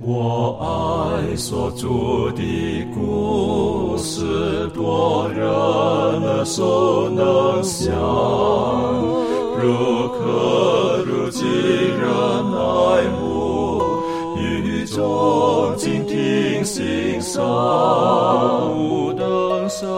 我爱所著的故事，多人耳熟能想，如可如今人爱慕，语中静听欣赏，不等升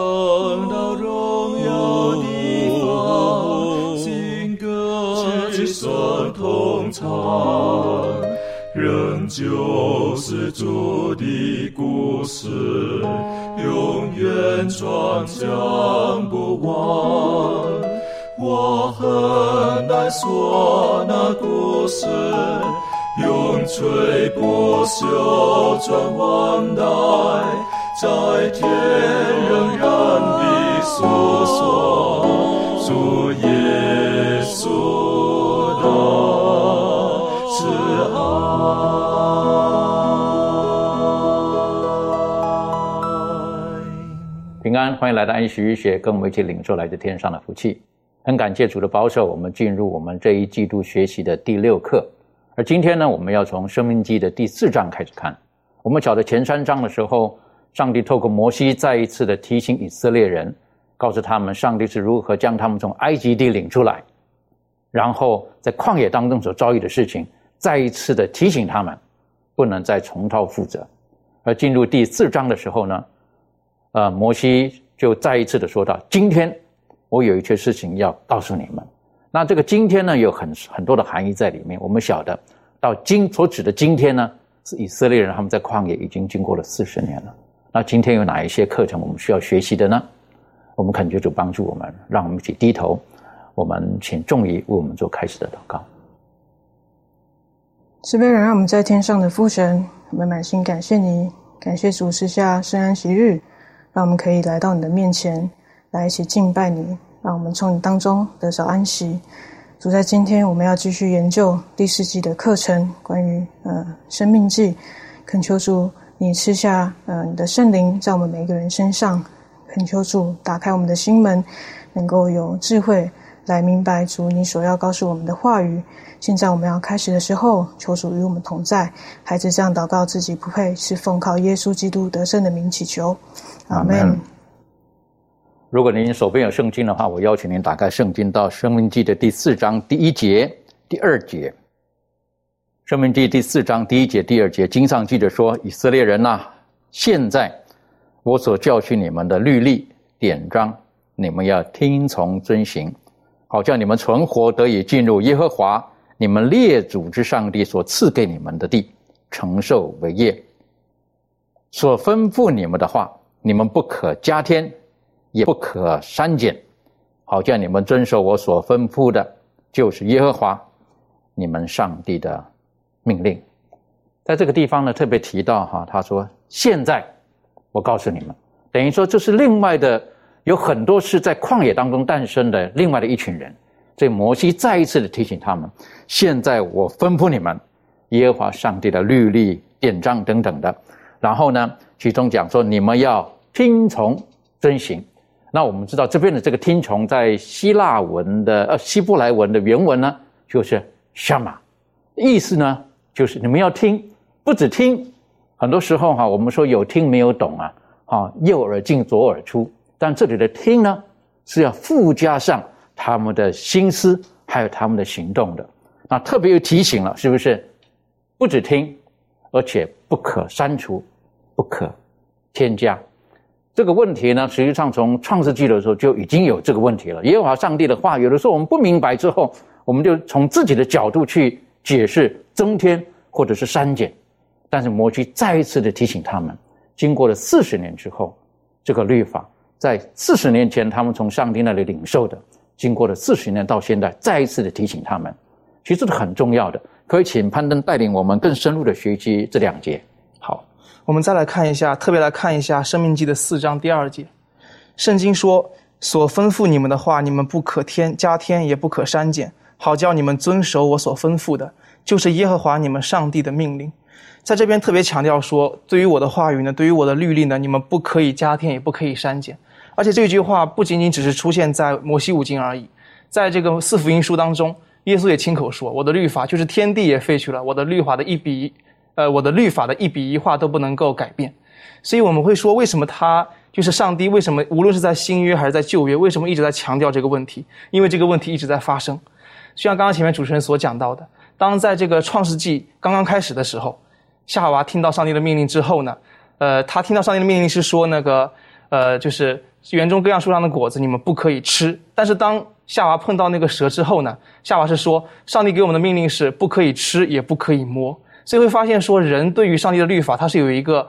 远传讲不完。我很难说那故事，永垂不朽传万代，在天仍然的诉说主耶稣欢迎来到安息日学，跟我们一起领受来自天上的福气。很感谢主的保守，我们进入我们这一季度学习的第六课。而今天呢，我们要从《生命记》的第四章开始看。我们晓得前三章的时候，上帝透过摩西再一次的提醒以色列人，告诉他们上帝是如何将他们从埃及地领出来，然后在旷野当中所遭遇的事情，再一次的提醒他们，不能再重蹈覆辙。而进入第四章的时候呢，呃，摩西就再一次的说到：“今天我有一些事情要告诉你们。”那这个今天呢，有很很多的含义在里面。我们晓得，到今所指的今天呢，是以色列人他们在旷野已经经过了四十年了。那今天有哪一些课程我们需要学习的呢？我们恳求主帮助我们，让我们一起低头。我们请众仪为我们做开始的祷告。慈悲人，让我们在天上的父神，我们满心感谢你，感谢主赐下圣安息日，让我们可以来到你的面前，来一起敬拜你，让我们从你当中得着安息。主，在今天我们要继续研究第四季的课程，关于呃生命记，恳求主你赐下呃你的圣灵在我们每一个人身上，恳求主打开我们的心门，能够有智慧来明白主你所要告诉我们的话语。现在我们要开始的时候，求主与我们同在。孩子这样祷告自己不配，是奉靠耶稣基督得胜的名祈求。阿门。如果您手边有圣经的话，我邀请您打开圣经到《生命记》的第四章第一节、第二节。《生命记》第四章第一节、第二节，经上记着说：“以色列人呐、现在我所教训你们的律例典章，你们要听从遵行，好叫你们存活，得以进入耶和华你们列祖之上帝所赐给你们的地，承受为业。所吩咐你们的话，你们不可加添。”也不可删减，好叫你们遵守我所吩咐的，就是耶和华你们上帝的命令。在这个地方呢，特别提到哈，他说：“现在我告诉你们，等于说这是另外的，有很多是在旷野当中诞生的另外的一群人。所以摩西再一次的提醒他们：现在我吩咐你们，耶和华上帝的律例典章等等的。然后呢，其中讲说你们要听从遵行。”那我们知道这边的这个听从，在希腊文的呃希伯来文的原文呢，就是 shama，意思呢就是你们要听，不止听，很多时候哈，我们说有听没有懂啊，啊右耳进左耳出，但这里的听呢是要附加上他们的心思，还有他们的行动的。那特别又提醒了，是不是？不止听，而且不可删除，不可添加。这个问题呢，实际上从创世纪的时候就已经有这个问题了。耶和华上帝的话，有的时候我们不明白之后，我们就从自己的角度去解释增添或者是删减。但是摩西再一次的提醒他们，经过了四十年之后，这个律法在四十年前他们从上帝那里领受的，经过了四十年到现在，再一次的提醒他们，其实是很重要的。可以请攀登带领我们更深入的学习这两节。好，我们再来看一下，特别来看一下《生命记》的四章第二节。圣经说：“所吩咐你们的话，你们不可添加添，也不可删减，好叫你们遵守我所吩咐的，就是耶和华你们上帝的命令。”在这边特别强调说，对于我的话语呢，对于我的律例呢，你们不可以加添，也不可以删减。而且这句话不仅仅只是出现在摩西五经而已，在这个四福音书当中，耶稣也亲口说：“我的律法就是天地也废去了，我的律法的一笔呃，我的律法的一笔一画都不能够改变。所以我们会说，为什么他就是上帝？为什么无论是在新约还是在旧约，为什么一直在强调这个问题？因为这个问题一直在发生。就像刚刚前面主持人所讲到的，当在这个创世纪刚刚开始的时候，夏娃听到上帝的命令之后呢，呃，他听到上帝的命令是说那个，呃，就是园中各样树上的果子你们不可以吃。但是当夏娃碰到那个蛇之后呢，夏娃是说，上帝给我们的命令是不可以吃，也不可以摸。所以会发现说，人对于上帝的律法，他是有一个，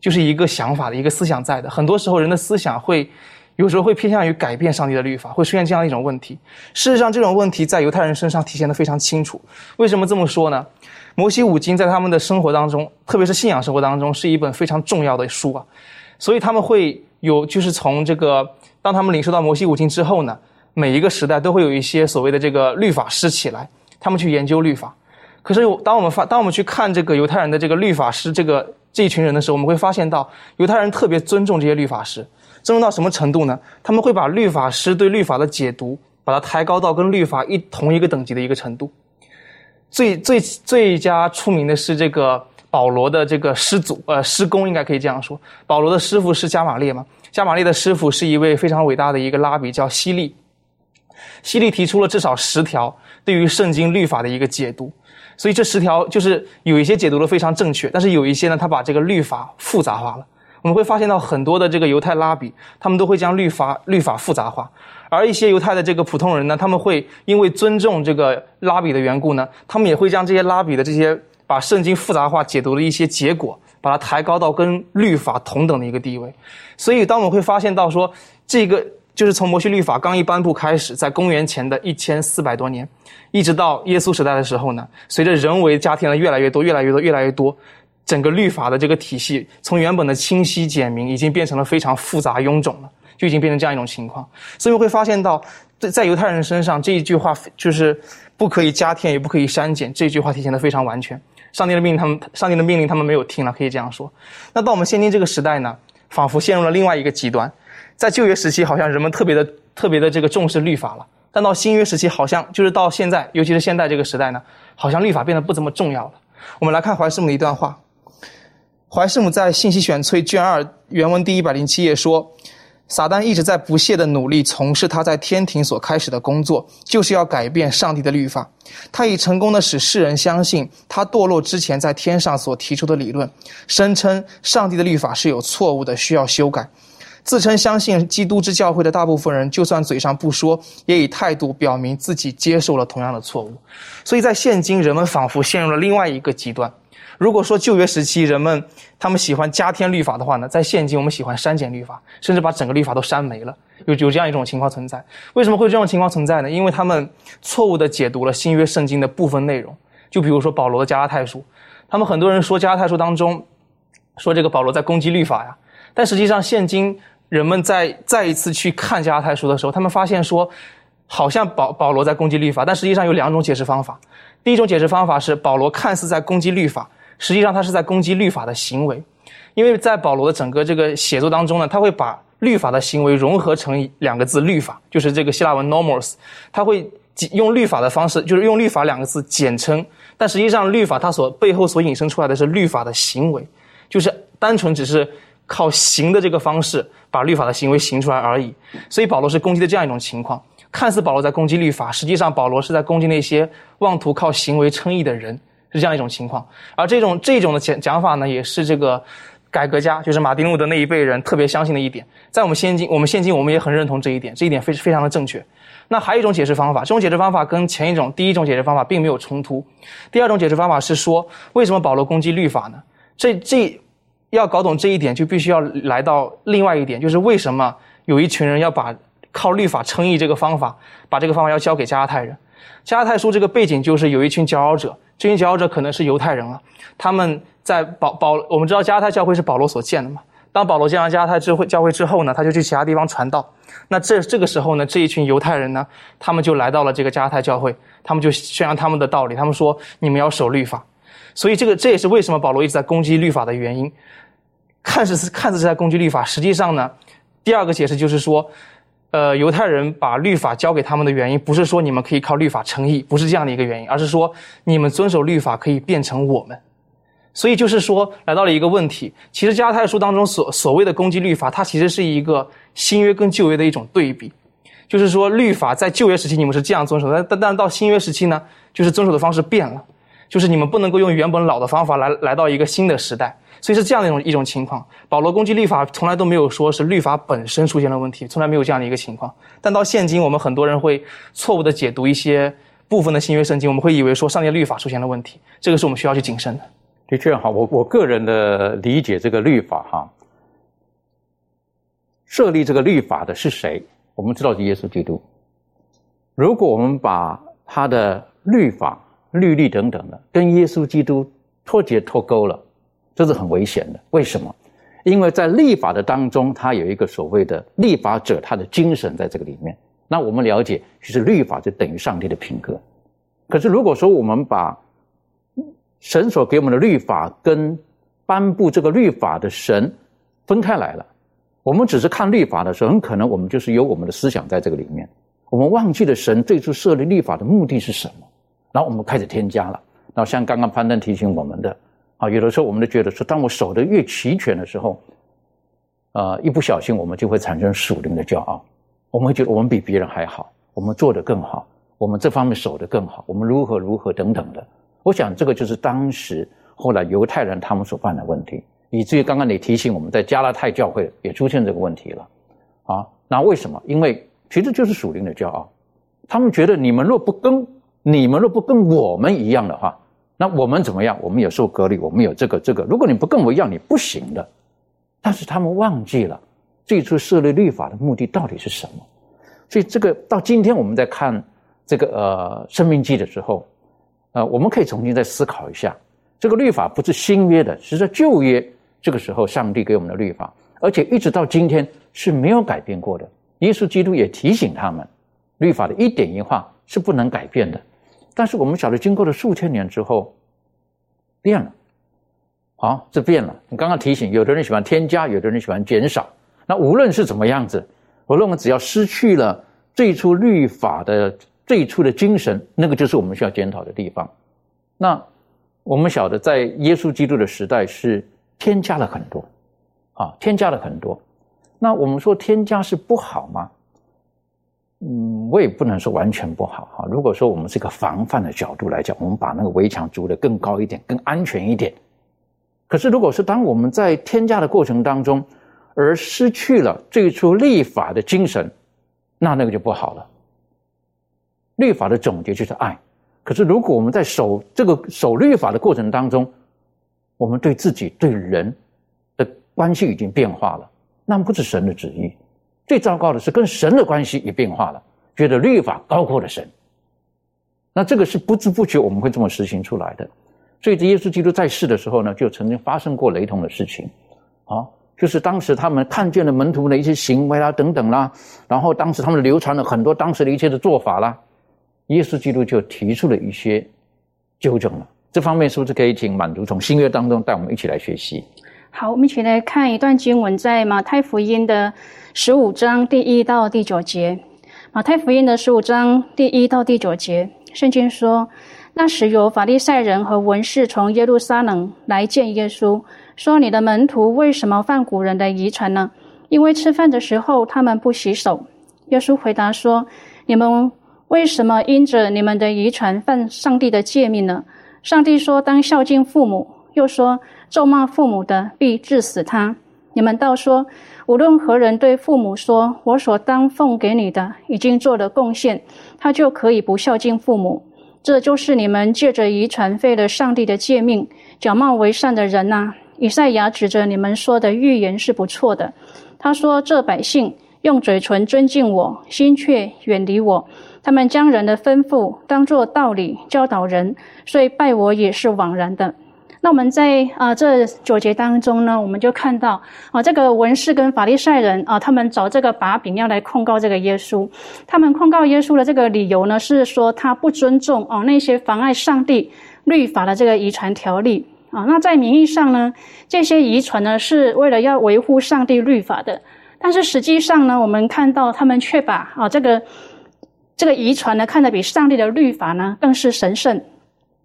就是一个想法的一个思想在的。很多时候，人的思想会。有时候会偏向于改变上帝的律法，会出现这样一种问题。事实上，这种问题在犹太人身上体现的非常清楚。为什么这么说呢？摩西五经在他们的生活当中，特别是信仰生活当中，是一本非常重要的书啊。所以他们会有，就是从这个，当他们领受到摩西五经之后呢，每一个时代都会有一些所谓的这个律法师起来，他们去研究律法。可是，当我们发，当我们去看这个犹太人的这个律法师这个这一群人的时候，我们会发现到犹太人特别尊重这些律法师。尊重到什么程度呢？他们会把律法师对律法的解读，把它抬高到跟律法一同一个等级的一个程度。最最最佳出名的是这个保罗的这个师祖，呃，师公应该可以这样说。保罗的师傅是加马列嘛？加马列的师傅是一位非常伟大的一个拉比，叫希利。希利提出了至少十条对于圣经律法的一个解读，所以这十条就是有一些解读的非常正确，但是有一些呢，他把这个律法复杂化了。我们会发现到很多的这个犹太拉比，他们都会将律法律法复杂化，而一些犹太的这个普通人呢，他们会因为尊重这个拉比的缘故呢，他们也会将这些拉比的这些把圣经复杂化解读的一些结果，把它抬高到跟律法同等的一个地位。所以，当我们会发现到说，这个就是从摩西律法刚一颁布开始，在公元前的一千四百多年，一直到耶稣时代的时候呢，随着人为加添的越来越多、越来越多、越来越多。整个律法的这个体系，从原本的清晰简明，已经变成了非常复杂臃肿了，就已经变成这样一种情况。所以会发现到，在在犹太人身上，这一句话就是不可以加添，也不可以删减，这句话体现的非常完全。上帝的命令，他们上帝的命令，他们没有听了，可以这样说。那到我们现今这个时代呢，仿佛陷入了另外一个极端。在旧约时期，好像人们特别的特别的这个重视律法了，但到新约时期，好像就是到现在，尤其是现在这个时代呢，好像律法变得不怎么重要了。我们来看怀斯姆的一段话。怀斯姆在《信息选粹》卷二原文第一百零七页说：“撒旦一直在不懈的努力从事他在天庭所开始的工作，就是要改变上帝的律法。他已成功的使世人相信他堕落之前在天上所提出的理论，声称上帝的律法是有错误的，需要修改。自称相信基督之教会的大部分人，就算嘴上不说，也以态度表明自己接受了同样的错误。所以在现今，人们仿佛陷入了另外一个极端。”如果说旧约时期人们他们喜欢加添律法的话呢，在现今我们喜欢删减律法，甚至把整个律法都删没了，有有这样一种情况存在。为什么会这种情况存在呢？因为他们错误的解读了新约圣经的部分内容。就比如说保罗的加拉太书，他们很多人说加拉太书当中说这个保罗在攻击律法呀，但实际上现今人们在再一次去看加拉太书的时候，他们发现说好像保保罗在攻击律法，但实际上有两种解释方法。第一种解释方法是保罗看似在攻击律法。实际上，他是在攻击律法的行为，因为在保罗的整个这个写作当中呢，他会把律法的行为融合成两个字“律法”，就是这个希腊文 “normos”，他会用律法的方式，就是用“律法”两个字简称。但实际上，律法它所背后所引申出来的是律法的行为，就是单纯只是靠行的这个方式把律法的行为行出来而已。所以，保罗是攻击的这样一种情况，看似保罗在攻击律法，实际上保罗是在攻击那些妄图靠行为称义的人。是这样一种情况，而这种这种的讲讲法呢，也是这个改革家，就是马丁路德那一辈人特别相信的一点。在我们现今，我们现今我们也很认同这一点，这一点非非常的正确。那还有一种解释方法，这种解释方法跟前一种第一种解释方法并没有冲突。第二种解释方法是说，为什么保罗攻击律法呢？这这要搞懂这一点，就必须要来到另外一点，就是为什么有一群人要把靠律法称义这个方法，把这个方法要交给加拉太人。迦太书这个背景就是有一群佼佼者。这群佼佼者可能是犹太人啊，他们在保保，我们知道迦太教会是保罗所建的嘛。当保罗建完迦太教会教会之后呢，他就去其他地方传道。那这这个时候呢，这一群犹太人呢，他们就来到了这个迦太教会，他们就宣扬他们的道理。他们说：“你们要守律法。”所以这个这也是为什么保罗一直在攻击律法的原因。看似是看似是在攻击律法，实际上呢，第二个解释就是说。呃，犹太人把律法交给他们的原因，不是说你们可以靠律法称义，不是这样的一个原因，而是说你们遵守律法可以变成我们。所以就是说，来到了一个问题。其实加太书当中所所谓的攻击律法，它其实是一个新约跟旧约的一种对比。就是说，律法在旧约时期你们是这样遵守，但但但到新约时期呢，就是遵守的方式变了，就是你们不能够用原本老的方法来来到一个新的时代。所以是这样的一种一种情况。保罗攻击律法，从来都没有说是律法本身出现了问题，从来没有这样的一个情况。但到现今，我们很多人会错误的解读一些部分的新约圣经，我们会以为说上帝律法出现了问题，这个是我们需要去谨慎的。的确哈，我我个人的理解，这个律法哈，设立这个律法的是谁？我们知道是耶稣基督。如果我们把他的律法、律例等等的跟耶稣基督脱节脱钩了，这是很危险的。为什么？因为在立法的当中，它有一个所谓的立法者他的精神在这个里面。那我们了解，其实律法就等于上帝的品格。可是如果说我们把神所给我们的律法跟颁布这个律法的神分开来了，我们只是看律法的时候，很可能我们就是有我们的思想在这个里面，我们忘记了神最初设立律法的目的是什么，然后我们开始添加了。然后像刚刚攀登提醒我们的，啊，有的时候我们都觉得说，当我守得越齐全的时候，呃，一不小心我们就会产生属灵的骄傲，我们会觉得我们比别人还好，我们做得更好，我们这方面守得更好，我们如何如何等等的。我想，这个就是当时后来犹太人他们所犯的问题，以至于刚刚你提醒我们在加拉太教会也出现这个问题了，啊，那为什么？因为其实就是属灵的骄傲，他们觉得你们若不跟你们若不跟我们一样的话，那我们怎么样？我们有受隔离，我们有这个这个。如果你不跟我一样，你不行的。但是他们忘记了最初设立律法的目的到底是什么，所以这个到今天我们在看这个呃生命记的时候。呃，我们可以重新再思考一下，这个律法不是新约的，是在旧约这个时候上帝给我们的律法，而且一直到今天是没有改变过的。耶稣基督也提醒他们，律法的一点一画是不能改变的。但是我们晓得，经过了数千年之后，变了，好，这变了。你刚刚提醒，有的人喜欢添加，有的人喜欢减少。那无论是怎么样子，我认为只要失去了最初律法的。最初的精神，那个就是我们需要检讨的地方。那我们晓得，在耶稣基督的时代是添加了很多，啊，添加了很多。那我们说添加是不好吗？嗯，我也不能说完全不好哈。如果说我们是个防范的角度来讲，我们把那个围墙筑得更高一点，更安全一点。可是，如果是当我们在添加的过程当中，而失去了最初立法的精神，那那个就不好了。律法的总结就是爱，可是如果我们在守这个守律法的过程当中，我们对自己对人的关系已经变化了，那不是神的旨意。最糟糕的是跟神的关系也变化了，觉得律法高过了神。那这个是不知不觉我们会这么实行出来的。所以，这耶稣基督在世的时候呢，就曾经发生过雷同的事情，啊，就是当时他们看见了门徒的一些行为啦，等等啦，然后当时他们流传了很多当时的一切的做法啦。耶稣基督就提出了一些纠正了，这方面是不是可以请满足从新约当中带我们一起来学习？好，我们一起来看一段经文，在马太福音的十五章第一到第九节。马太福音的十五章第一到第九节，圣经说：那时有法利赛人和文士从耶路撒冷来见耶稣，说：“你的门徒为什么犯古人的遗传呢？因为吃饭的时候他们不洗手。”耶稣回答说：“你们。”为什么因着你们的遗传犯上帝的诫命呢？上帝说当孝敬父母，又说咒骂父母的必致死他。你们倒说，无论何人对父母说：“我所当奉给你的已经做了贡献”，他就可以不孝敬父母。这就是你们借着遗传废了上帝的诫命，假冒为善的人呐！以赛亚指着你们说的预言是不错的。他说：“这百姓用嘴唇尊敬我，心却远离我。”他们将人的吩咐当作道理教导人，所以拜我也是枉然的。那我们在啊这九节当中呢，我们就看到啊这个文士跟法利赛人啊，他们找这个把柄要来控告这个耶稣。他们控告耶稣的这个理由呢，是说他不尊重哦那些妨碍上帝律法的这个遗传条例啊。那在名义上呢，这些遗传呢是为了要维护上帝律法的，但是实际上呢，我们看到他们却把啊这个。这个遗传呢，看得比上帝的律法呢更是神圣，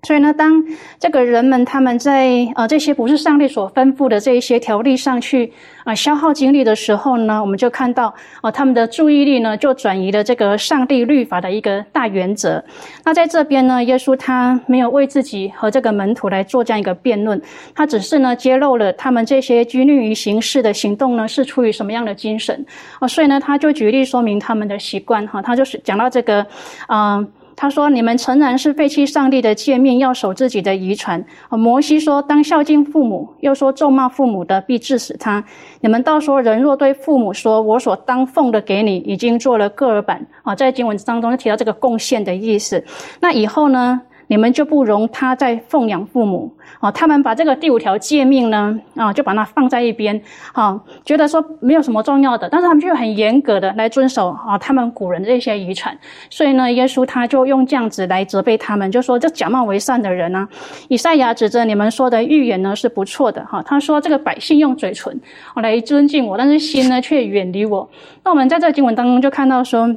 所以呢，当这个人们他们在呃这些不是上帝所吩咐的这一些条例上去啊消耗精力的时候呢，我们就看到啊他们的注意力呢就转移了这个上帝律法的一个大原则。那在这边呢，耶稣他没有为自己和这个门徒来做这样一个辩论，他只是呢揭露了他们这些拘泥于形式的行动呢是出于什么样的精神啊，所以呢他就举例说明他们的习惯哈，他就是讲到这个啊。他说：“你们诚然是废弃上帝的诫命，要守自己的遗传。”摩西说：“当孝敬父母。”又说：“咒骂父母的，必致死他。”你们到时候：“人若对父母说，我所当奉的给你，已经做了个儿版。”啊，在经文当中就提到这个贡献的意思。那以后呢？你们就不容他再奉养父母啊？他们把这个第五条诫命呢啊，就把它放在一边啊，觉得说没有什么重要的，但是他们就很严格的来遵守啊，他们古人的一些遗传。所以呢，耶稣他就用这样子来责备他们，就说这假冒为善的人呢，以赛亚指着你们说的预言呢是不错的哈。他说这个百姓用嘴唇来尊敬我，但是心呢却远离我。那我们在这个经文当中就看到说。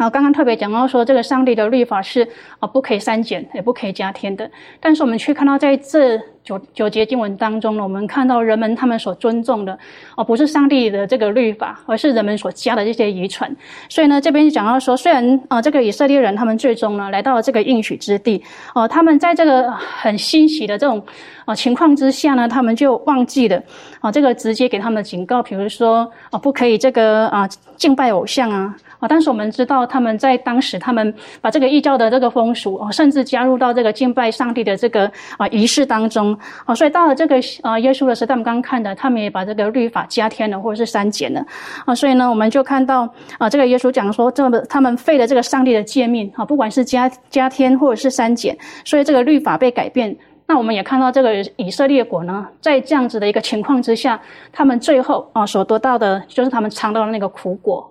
啊，刚刚特别讲到说，这个上帝的律法是啊，不可以删减，也不可以加添的。但是我们却看到，在这九九节经文当中呢，我们看到人们他们所尊重的，哦，不是上帝的这个律法，而是人们所加的这些遗传。所以呢，这边讲到说，虽然啊，这个以色列人他们最终呢来到了这个应许之地，哦，他们在这个很欣喜的这种啊情况之下呢，他们就忘记了啊，这个直接给他们的警告，比如说啊，不可以这个啊敬拜偶像啊。啊！但是我们知道，他们在当时，他们把这个异教的这个风俗啊，甚至加入到这个敬拜上帝的这个啊仪式当中啊，所以到了这个啊耶稣的时代，我们刚看的，他们也把这个律法加添了，或者是删减了啊。所以呢，我们就看到啊，这个耶稣讲说，这个他们废了这个上帝的诫命啊，不管是加加添或者是删减，所以这个律法被改变。那我们也看到这个以色列国呢，在这样子的一个情况之下，他们最后啊所得到的，就是他们尝到了那个苦果。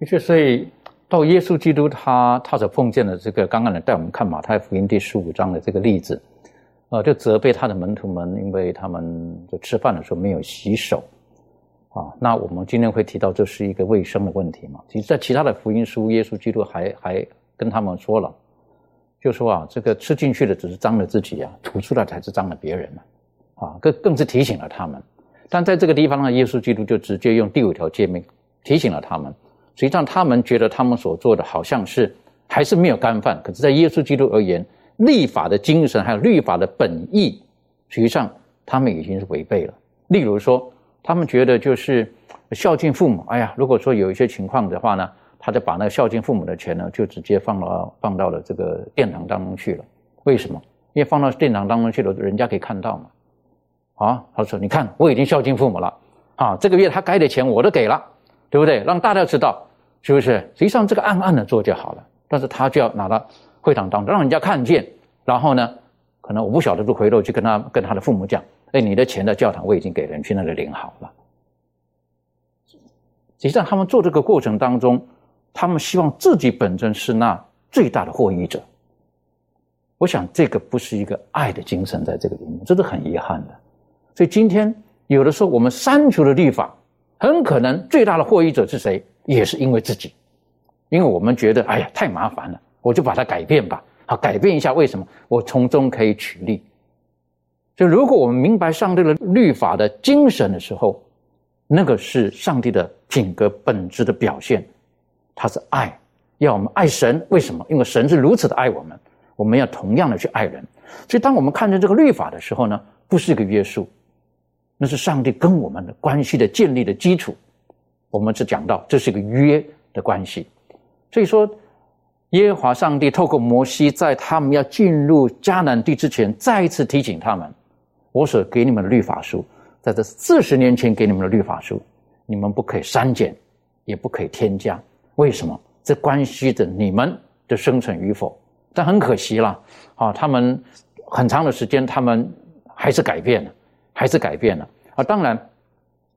的确，所以到耶稣基督他他所碰见的这个，刚刚呢带我们看马太福音第十五章的这个例子，呃，就责备他的门徒们，因为他们就吃饭的时候没有洗手，啊，那我们今天会提到这是一个卫生的问题嘛？其实，在其他的福音书，耶稣基督还还跟他们说了，就说啊，这个吃进去的只是脏了自己啊，吐出来才是脏了别人啊，啊，更更是提醒了他们。但在这个地方呢，耶稣基督就直接用第五条诫命提醒了他们。实际上，他们觉得他们所做的好像是还是没有干犯，可是，在耶稣基督而言，立法的精神还有律法的本意，实际上他们已经是违背了。例如说，他们觉得就是孝敬父母，哎呀，如果说有一些情况的话呢，他就把那个孝敬父母的钱呢，就直接放到放到了这个殿堂当中去了。为什么？因为放到殿堂当中去了，人家可以看到嘛。啊，他说：“你看，我已经孝敬父母了，啊，这个月他该的钱我都给了，对不对？让大家知道。”是不是？实际上这个暗暗的做就好了，但是他就要拿到会堂当中，让人家看见。然后呢，可能我不晓得就回头去跟他跟他的父母讲：“哎，你的钱在教堂我已经给人去那里领好了。”实际上他们做这个过程当中，他们希望自己本身是那最大的获益者。我想这个不是一个爱的精神在这个里面，这是很遗憾的。所以今天有的时候我们删除了律法，很可能最大的获益者是谁？也是因为自己，因为我们觉得哎呀太麻烦了，我就把它改变吧。好，改变一下，为什么？我从中可以取利。就如果我们明白上帝的律法的精神的时候，那个是上帝的品格本质的表现，他是爱，要我们爱神。为什么？因为神是如此的爱我们，我们要同样的去爱人。所以，当我们看见这个律法的时候呢，不是一个约束，那是上帝跟我们的关系的建立的基础。我们只讲到这是一个约的关系，所以说，耶和华上帝透过摩西，在他们要进入迦南地之前，再一次提醒他们：我所给你们的律法书，在这四十年前给你们的律法书，你们不可以删减，也不可以添加。为什么？这关系着你们的生存与否。但很可惜了，啊，他们很长的时间，他们还是改变了，还是改变了。啊，当然，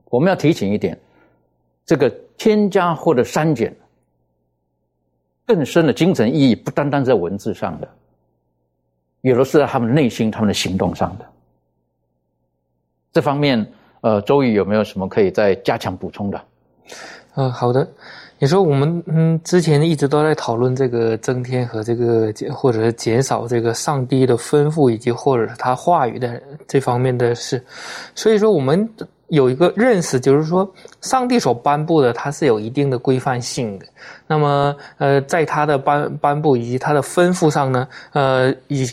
我们要提醒一点。这个添加或者删减，更深的精神意义不单单在文字上的，有的是在他们内心、他们的行动上的。这方面，呃，周瑜有没有什么可以再加强补充的？嗯，好的。你说我们嗯之前一直都在讨论这个增添和这个减或者是减少这个上帝的吩咐以及或者是他话语的这方面的事，所以说我们有一个认识，就是说上帝所颁布的它是有一定的规范性的。那么呃，在他的颁颁布以及他的吩咐上呢，呃以。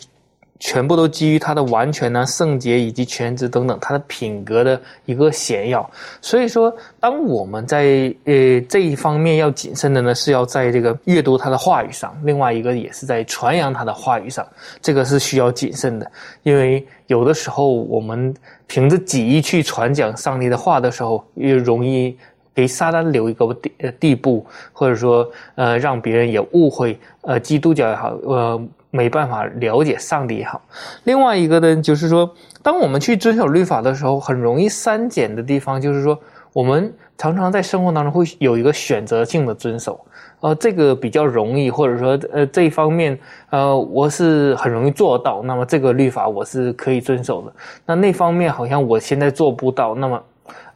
全部都基于他的完全呢、圣洁以及全职等等，他的品格的一个显耀。所以说，当我们在呃这一方面要谨慎的呢，是要在这个阅读他的话语上；另外一个也是在传扬他的话语上，这个是需要谨慎的。因为有的时候我们凭着己意去传讲上帝的话的时候，也容易给撒旦留一个地地步，或者说呃让别人也误会呃基督教也好呃。没办法了解上帝也好，另外一个呢，就是说，当我们去遵守律法的时候，很容易删减的地方，就是说，我们常常在生活当中会有一个选择性的遵守，呃，这个比较容易，或者说，呃，这一方面，呃，我是很容易做到，那么这个律法我是可以遵守的，那那方面好像我现在做不到，那么。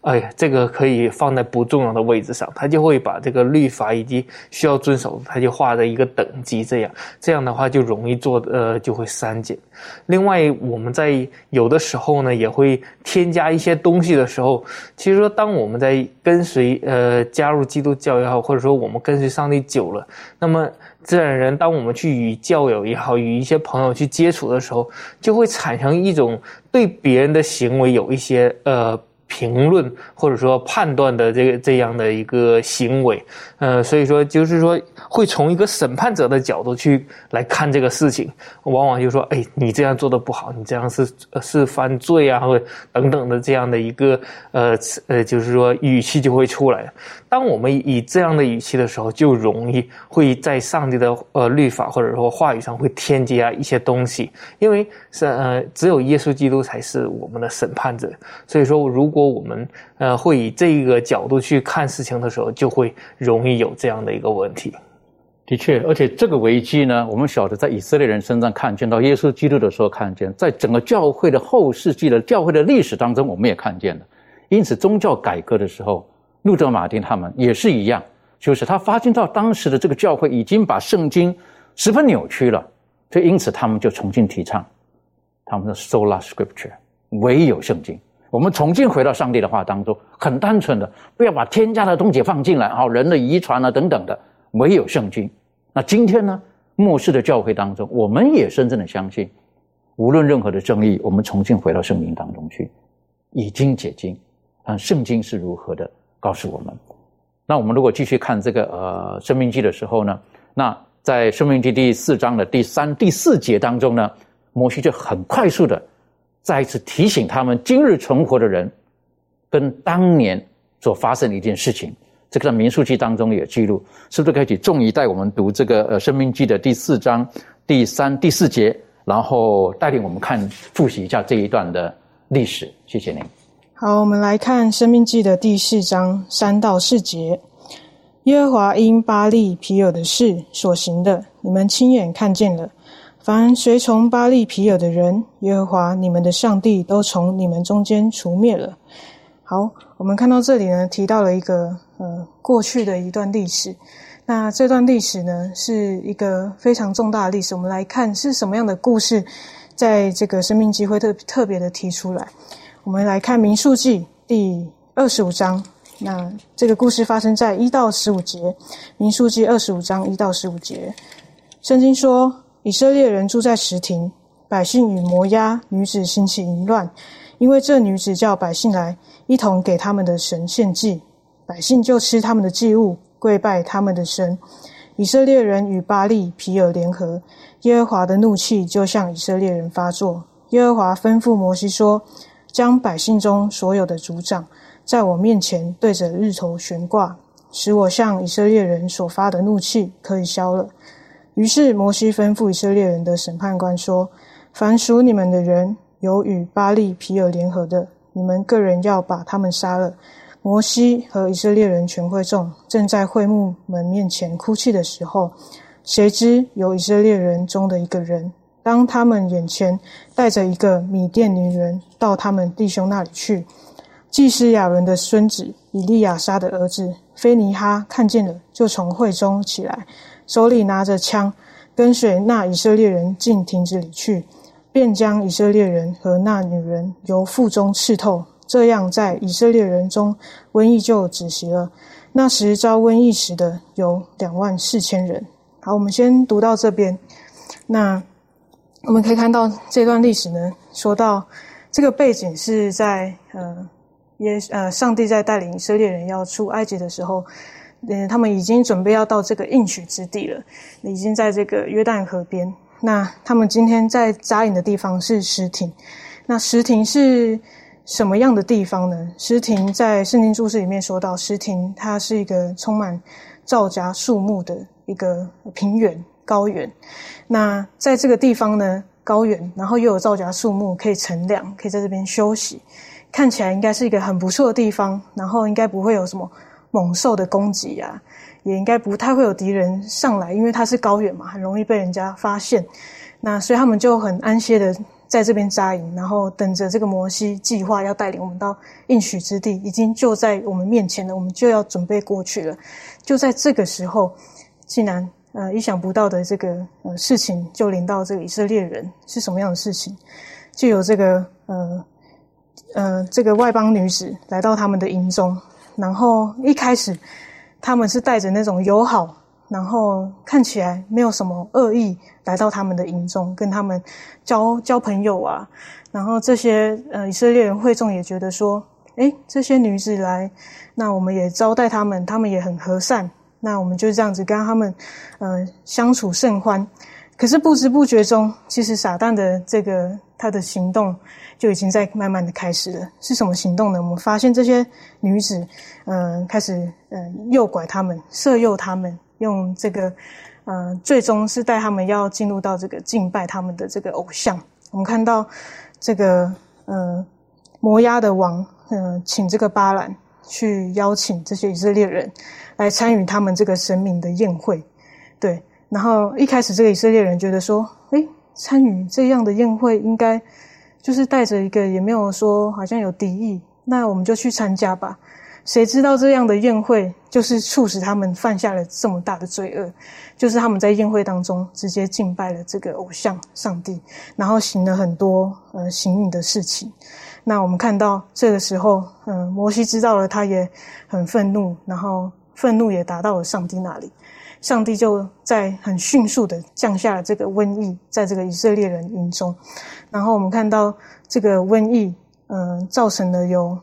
哎呀，这个可以放在不重要的位置上，他就会把这个律法以及需要遵守，他就画在一个等级，这样这样的话就容易做，呃，就会删减。另外，我们在有的时候呢，也会添加一些东西的时候，其实说当我们在跟随，呃，加入基督教也好，或者说我们跟随上帝久了，那么自然人，当我们去与教友也好，与一些朋友去接触的时候，就会产生一种对别人的行为有一些，呃。评论或者说判断的这个这样的一个行为，呃，所以说就是说会从一个审判者的角度去来看这个事情，往往就说，哎，你这样做的不好，你这样是是犯罪啊，或等等的这样的一个呃呃，就是说语气就会出来。当我们以这样的语气的时候，就容易会在上帝的呃律法或者说话语上会添加一些东西，因为是呃只有耶稣基督才是我们的审判者，所以说如果我们呃会以这个角度去看事情的时候，就会容易有这样的一个问题。的确，而且这个危机呢，我们晓得在以色列人身上看见到耶稣基督的时候看见，在整个教会的后世纪的教会的历史当中，我们也看见了。因此，宗教改革的时候。路德马丁他们也是一样，就是他发现到当时的这个教会已经把圣经十分扭曲了，所以因此他们就重新提倡他们的 sola scripture，唯有圣经。我们重新回到上帝的话当中，很单纯的，不要把添加的东西放进来啊，人的遗传啊等等的，唯有圣经。那今天呢，末世的教会当中，我们也深深的相信，无论任何的争议，我们重新回到圣经当中去，已经解经，啊，圣经是如何的。告诉我们，那我们如果继续看这个呃《生命记》的时候呢，那在《生命记》第四章的第三、第四节当中呢，摩西就很快速的再一次提醒他们今日存活的人，跟当年所发生的一件事情。这个在《民数记》当中也记录，是不是可以请众一带我们读这个呃《生命记》的第四章第三、第四节，然后带领我们看复习一下这一段的历史？谢谢您。好，我们来看《生命记》的第四章三到四节。耶和华因巴利皮尔的事所行的，你们亲眼看见了。凡随从巴利皮尔的人，耶和华你们的上帝都从你们中间除灭了。好，我们看到这里呢，提到了一个呃过去的一段历史。那这段历史呢，是一个非常重大的历史。我们来看是什么样的故事，在这个生命机会特特别的提出来。我们来看《民数记》第二十五章。那这个故事发生在一到十五节，《民数记》二十五章一到十五节。圣经说，以色列人住在石亭，百姓与摩押女子兴起淫乱，因为这女子叫百姓来一同给他们的神献祭，百姓就吃他们的祭物，跪拜他们的神。以色列人与巴利皮尔联合，耶和华的怒气就向以色列人发作。耶和华吩咐摩西说。将百姓中所有的族长，在我面前对着日头悬挂，使我向以色列人所发的怒气可以消了。于是摩西吩咐以色列人的审判官说：“凡属你们的人有与巴利皮尔联合的，你们个人要把他们杀了。”摩西和以色列人全会众正在会幕门面前哭泣的时候，谁知有以色列人中的一个人。当他们眼前带着一个米甸女人到他们弟兄那里去，祭司亚伦的孙子以利亚撒的儿子菲尼哈看见了，就从会中起来，手里拿着枪，跟随那以色列人进亭子里去，便将以色列人和那女人由腹中刺透。这样，在以色列人中，瘟疫就止息了。那时遭瘟疫时的有两万四千人。好，我们先读到这边。那我们可以看到这段历史呢，说到这个背景是在呃，耶呃，上帝在带领以色列人要出埃及的时候，嗯，他们已经准备要到这个应许之地了，已经在这个约旦河边。那他们今天在扎营的地方是石亭。那石亭是。什么样的地方呢？石亭在圣经注释里面说到，石亭它是一个充满皂荚树木的一个平原高原。那在这个地方呢，高原，然后又有皂荚树木可以乘凉，可以在这边休息，看起来应该是一个很不错的地方。然后应该不会有什么猛兽的攻击啊，也应该不太会有敌人上来，因为它是高原嘛，很容易被人家发现。那所以他们就很安歇的。在这边扎营，然后等着这个摩西计划要带领我们到应许之地，已经就在我们面前了。我们就要准备过去了。就在这个时候，竟然呃意想不到的这个呃事情就临到这个以色列人，是什么样的事情？就有这个呃呃这个外邦女子来到他们的营中，然后一开始他们是带着那种友好。然后看起来没有什么恶意，来到他们的营中，跟他们交交朋友啊。然后这些呃以色列人会众也觉得说，哎，这些女子来，那我们也招待他们，他们也很和善，那我们就这样子跟他们呃相处甚欢。可是不知不觉中，其实撒旦的这个他的行动就已经在慢慢的开始了。是什么行动呢？我们发现这些女子，嗯，开始嗯诱拐他们，色诱他们。用这个，呃，最终是带他们要进入到这个敬拜他们的这个偶像。我们看到这个，呃，摩押的王，呃，请这个巴兰去邀请这些以色列人来参与他们这个神明的宴会。对，然后一开始这个以色列人觉得说，哎，参与这样的宴会，应该就是带着一个也没有说好像有敌意，那我们就去参加吧。谁知道这样的宴会就是促使他们犯下了这么大的罪恶，就是他们在宴会当中直接敬拜了这个偶像上帝，然后行了很多呃行淫的事情。那我们看到这个时候，嗯，摩西知道了，他也很愤怒，然后愤怒也达到了上帝那里，上帝就在很迅速的降下了这个瘟疫在这个以色列人营中，然后我们看到这个瘟疫，嗯，造成了有。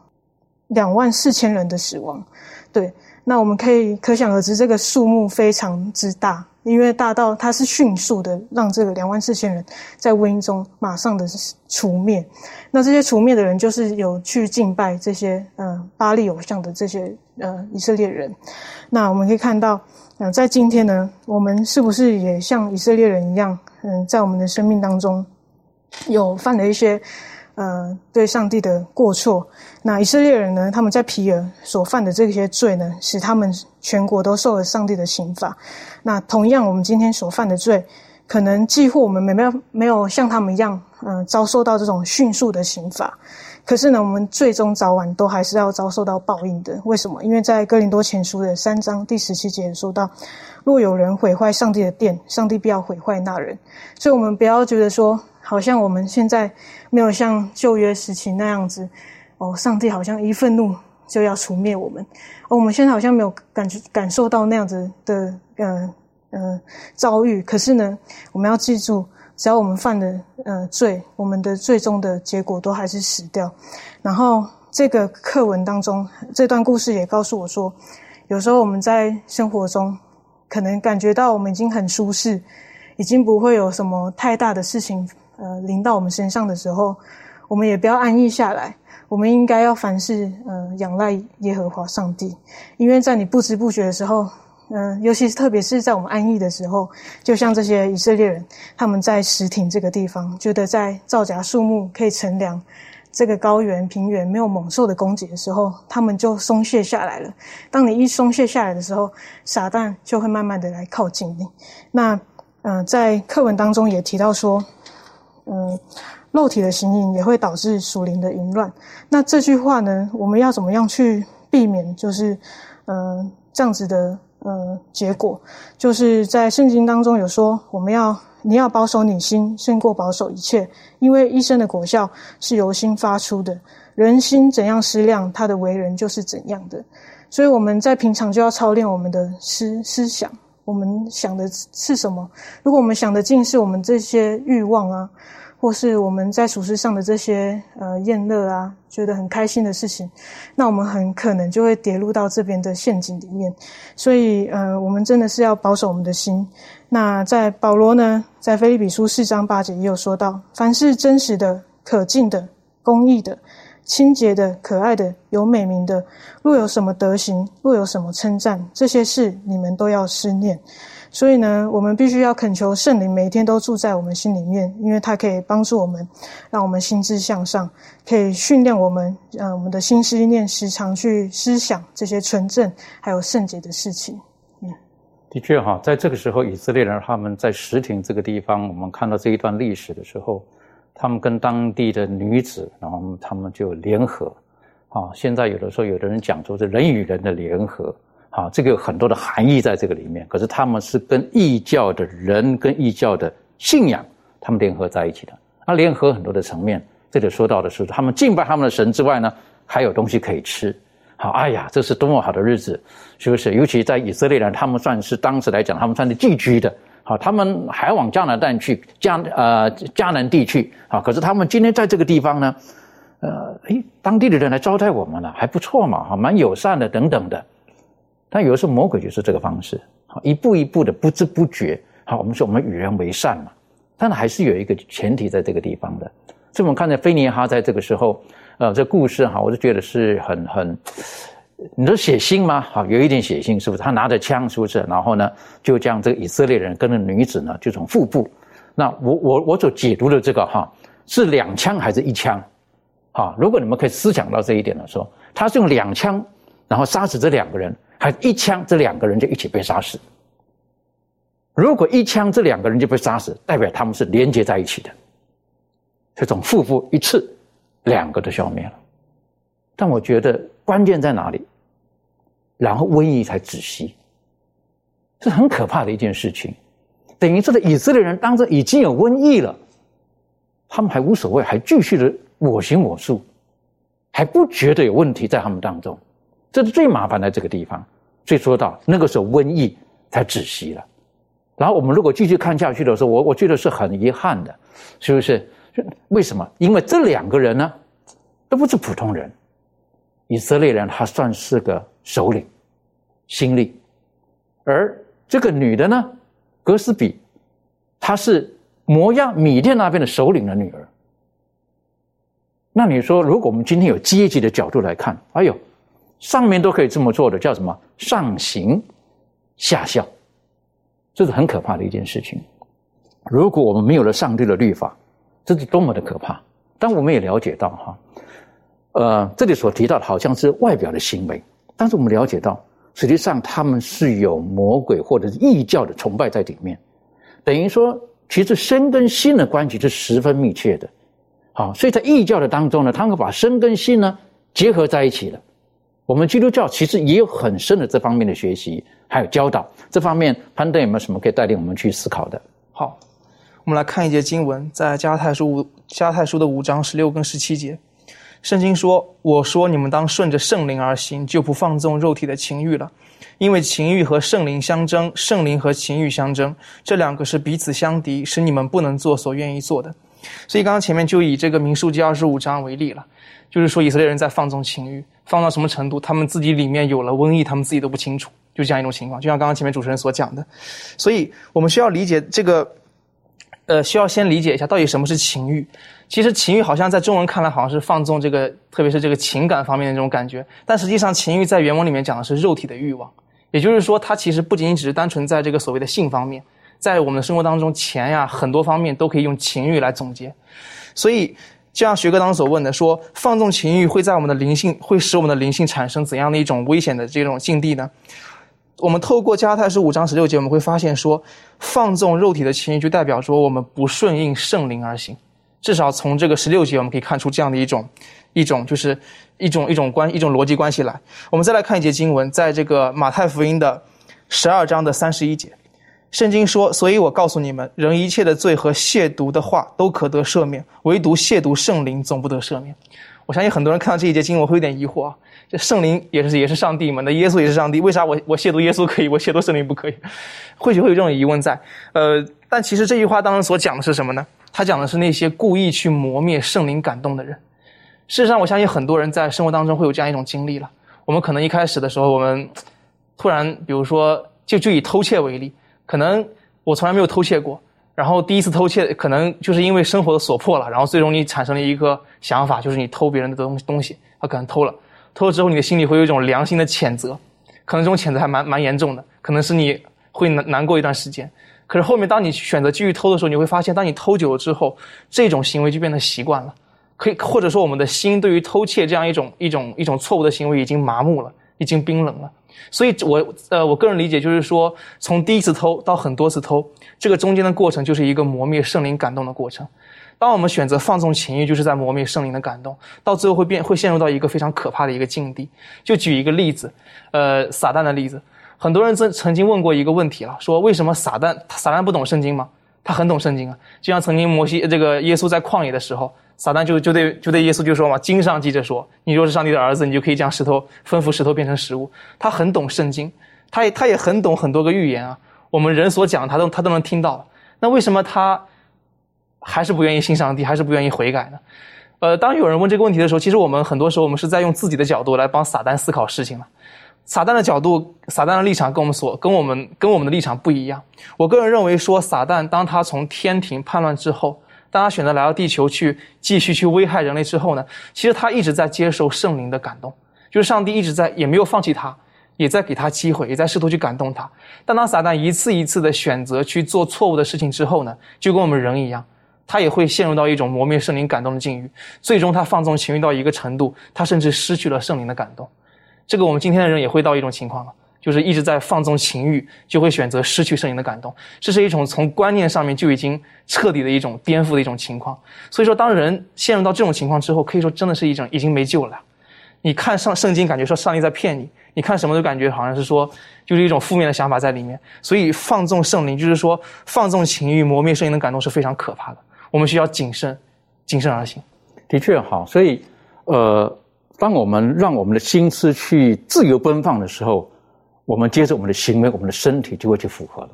两万四千人的死亡，对，那我们可以可想而知，这个数目非常之大，因为大到它是迅速的让这个两万四千人在瘟疫中马上的除灭。那这些除灭的人，就是有去敬拜这些呃巴利偶像的这些呃以色列人。那我们可以看到，呃，在今天呢，我们是不是也像以色列人一样，嗯，在我们的生命当中有犯了一些？呃，对上帝的过错，那以色列人呢？他们在皮尔所犯的这些罪呢，使他们全国都受了上帝的刑罚。那同样，我们今天所犯的罪，可能几乎我们没有没有像他们一样，嗯，遭受到这种迅速的刑罚。可是呢，我们最终早晚都还是要遭受到报应的。为什么？因为在哥林多前书的三章第十七节说到：若有人毁坏上帝的殿，上帝必要毁坏那人。所以，我们不要觉得说。好像我们现在没有像旧约时期那样子，哦，上帝好像一愤怒就要除灭我们。哦，我们现在好像没有感觉感受到那样子的，呃呃遭遇。可是呢，我们要记住，只要我们犯了呃罪，我们的最终的结果都还是死掉。然后这个课文当中这段故事也告诉我说，有时候我们在生活中可能感觉到我们已经很舒适，已经不会有什么太大的事情。呃，临到我们身上的时候，我们也不要安逸下来。我们应该要凡事呃仰赖耶和华上帝，因为在你不知不觉的时候，嗯，尤其是特别是在我们安逸的时候，就像这些以色列人，他们在石亭这个地方，觉得在皂荚树木可以乘凉，这个高原平原没有猛兽的攻击的时候，他们就松懈下来了。当你一松懈下来的时候，撒旦就会慢慢的来靠近你。那嗯，在课文当中也提到说。嗯，肉体的形影也会导致属灵的淫乱。那这句话呢，我们要怎么样去避免？就是，呃，这样子的呃结果，就是在圣经当中有说，我们要你要保守你心，胜过保守一切，因为一生的果效是由心发出的。人心怎样思量，他的为人就是怎样的。所以我们在平常就要操练我们的思思想。我们想的是什么？如果我们想的尽是我们这些欲望啊，或是我们在处事上的这些呃厌乐啊，觉得很开心的事情，那我们很可能就会跌入到这边的陷阱里面。所以呃，我们真的是要保守我们的心。那在保罗呢，在菲利比书四章八节也有说到：凡是真实的、可敬的、公义的。清洁的、可爱的、有美名的，若有什么德行，若有什么称赞，这些事你们都要思念。所以呢，我们必须要恳求圣灵每天都住在我们心里面，因为它可以帮助我们，让我们心智向上，可以训练我们，呃，我们的心思念时常去思想这些纯正还有圣洁的事情。嗯，的确哈，在这个时候，以色列人他们在石亭这个地方，我们看到这一段历史的时候。他们跟当地的女子，然后他们就联合，啊，现在有的时候有的人讲说是人与人的联合，啊，这个有很多的含义在这个里面。可是他们是跟异教的人跟异教的信仰，他们联合在一起的。那联合很多的层面，这里说到的是他们敬拜他们的神之外呢，还有东西可以吃。好，哎呀，这是多么好的日子，是不是？尤其在以色列人，他们算是当时来讲，他们算是寄居的。好，他们还往加拿大去，加呃加南地去。好，可是他们今天在这个地方呢，呃，诶，当地的人来招待我们了，还不错嘛，哈，蛮友善的等等的。但有的时候魔鬼就是这个方式，好，一步一步的不知不觉，好，我们说我们与人为善嘛，但还是有一个前提在这个地方的。所以我们看见菲尼哈在这个时候，呃，这故事哈，我就觉得是很很。你说血腥吗？好，有一点血腥，是不是？他拿着枪，是不是？然后呢，就将这个以色列人跟着女子呢，就从腹部。那我我我所解读的这个哈，是两枪还是一枪？好，如果你们可以思想到这一点的时候，他是用两枪，然后杀死这两个人，还是一枪，这两个人就一起被杀死？如果一枪，这两个人就被杀死，代表他们是连接在一起的，这种腹部一刺，两个都消灭了。但我觉得关键在哪里？然后瘟疫才止息，是很可怕的一件事情。等于这个以色列人当中已经有瘟疫了，他们还无所谓，还继续的我行我素，还不觉得有问题在他们当中。这是最麻烦的这个地方。所以说到那个时候，瘟疫才止息了。然后我们如果继续看下去的时候，我我觉得是很遗憾的，是不是？为什么？因为这两个人呢，都不是普通人。以色列人他算是个首领。心力，而这个女的呢，格斯比，她是摩亚米甸那边的首领的女儿。那你说，如果我们今天有阶级的角度来看，哎呦，上面都可以这么做的，叫什么上行下效，这是很可怕的一件事情。如果我们没有了上帝的律法，这是多么的可怕！但我们也了解到，哈，呃，这里所提到的好像是外表的行为，但是我们了解到。实际上，他们是有魔鬼或者是异教的崇拜在里面，等于说，其实身跟心的关系是十分密切的。好，所以在异教的当中呢，他们把身跟心呢结合在一起了。我们基督教其实也有很深的这方面的学习，还有教导。这方面，潘登有没有什么可以带领我们去思考的？好，我们来看一节经文，在加太书五加太书的五章十六跟十七节。圣经说：“我说你们当顺着圣灵而行，就不放纵肉体的情欲了，因为情欲和圣灵相争，圣灵和情欲相争，这两个是彼此相敌，使你们不能做所愿意做的。所以刚刚前面就以这个民数记二十五章为例了，就是说以色列人在放纵情欲，放到什么程度？他们自己里面有了瘟疫，他们自己都不清楚，就这样一种情况。就像刚刚前面主持人所讲的，所以我们需要理解这个，呃，需要先理解一下到底什么是情欲。”其实情欲好像在中文看来好像是放纵这个，特别是这个情感方面的这种感觉。但实际上，情欲在原文里面讲的是肉体的欲望，也就是说，它其实不仅仅只是单纯在这个所谓的性方面，在我们的生活当中，钱呀很多方面都可以用情欲来总结。所以，就像学哥当中所问的，说放纵情欲会在我们的灵性，会使我们的灵性产生怎样的一种危险的这种境地呢？我们透过加太书五章十六节，我们会发现说，放纵肉体的情欲就代表说我们不顺应圣灵而行。至少从这个十六节，我们可以看出这样的一种一种就是一种一种关一种逻辑关系来。我们再来看一节经文，在这个马太福音的十二章的三十一节，圣经说：“所以我告诉你们，人一切的罪和亵渎的话都可得赦免，唯独亵渎圣灵总不得赦免。”我相信很多人看到这一节经文会有点疑惑啊，这圣灵也是也是上帝嘛？那耶稣也是上帝，为啥我我亵渎耶稣可以，我亵渎圣灵不可以？或许会有这种疑问在。呃，但其实这句话当中所讲的是什么呢？他讲的是那些故意去磨灭圣灵感动的人。事实上，我相信很多人在生活当中会有这样一种经历了。我们可能一开始的时候，我们突然，比如说，就就以偷窃为例，可能我从来没有偷窃过，然后第一次偷窃，可能就是因为生活的所迫了，然后最终你产生了一个想法，就是你偷别人的东西东西，他可能偷了，偷了之后，你的心里会有一种良心的谴责，可能这种谴责还蛮蛮严重的，可能是你会难难过一段时间。可是后面，当你选择继续偷的时候，你会发现，当你偷久了之后，这种行为就变得习惯了。可以或者说，我们的心对于偷窃这样一种一种一种错误的行为已经麻木了，已经冰冷了。所以，我呃，我个人理解就是说，从第一次偷到很多次偷，这个中间的过程就是一个磨灭圣灵感动的过程。当我们选择放纵情欲，就是在磨灭圣灵的感动，到最后会变会陷入到一个非常可怕的一个境地。就举一个例子，呃，撒旦的例子。很多人曾曾经问过一个问题了，说为什么撒旦撒旦不懂圣经吗？他很懂圣经啊，就像曾经摩西这个耶稣在旷野的时候，撒旦就就对就对耶稣就说嘛，经上记着说，你若是上帝的儿子，你就可以将石头吩咐石头变成食物。他很懂圣经，他也他也很懂很多个预言啊，我们人所讲他都他都能听到。那为什么他还是不愿意信上帝，还是不愿意悔改呢？呃，当有人问这个问题的时候，其实我们很多时候我们是在用自己的角度来帮撒旦思考事情了。撒旦的角度，撒旦的立场跟我们所跟我们跟我们的立场不一样。我个人认为说，撒旦当他从天庭叛乱之后，当他选择来到地球去继续去危害人类之后呢，其实他一直在接受圣灵的感动，就是上帝一直在也没有放弃他，也在给他机会，也在试图去感动他。但当撒旦一次一次的选择去做错误的事情之后呢，就跟我们人一样，他也会陷入到一种磨灭圣灵感动的境遇，最终他放纵情欲到一个程度，他甚至失去了圣灵的感动。这个我们今天的人也会到一种情况了，就是一直在放纵情欲，就会选择失去圣灵的感动。这是一种从观念上面就已经彻底的一种颠覆的一种情况。所以说，当人陷入到这种情况之后，可以说真的是一种已经没救了。你看上圣经，感觉说上帝在骗你；你看什么都感觉好像是说，就是一种负面的想法在里面。所以放纵圣灵，就是说放纵情欲、磨灭圣灵的感动是非常可怕的。我们需要谨慎，谨慎而行。的确好，所以呃。当我们让我们的心思去自由奔放的时候，我们接着我们的行为，我们的身体就会去符合了。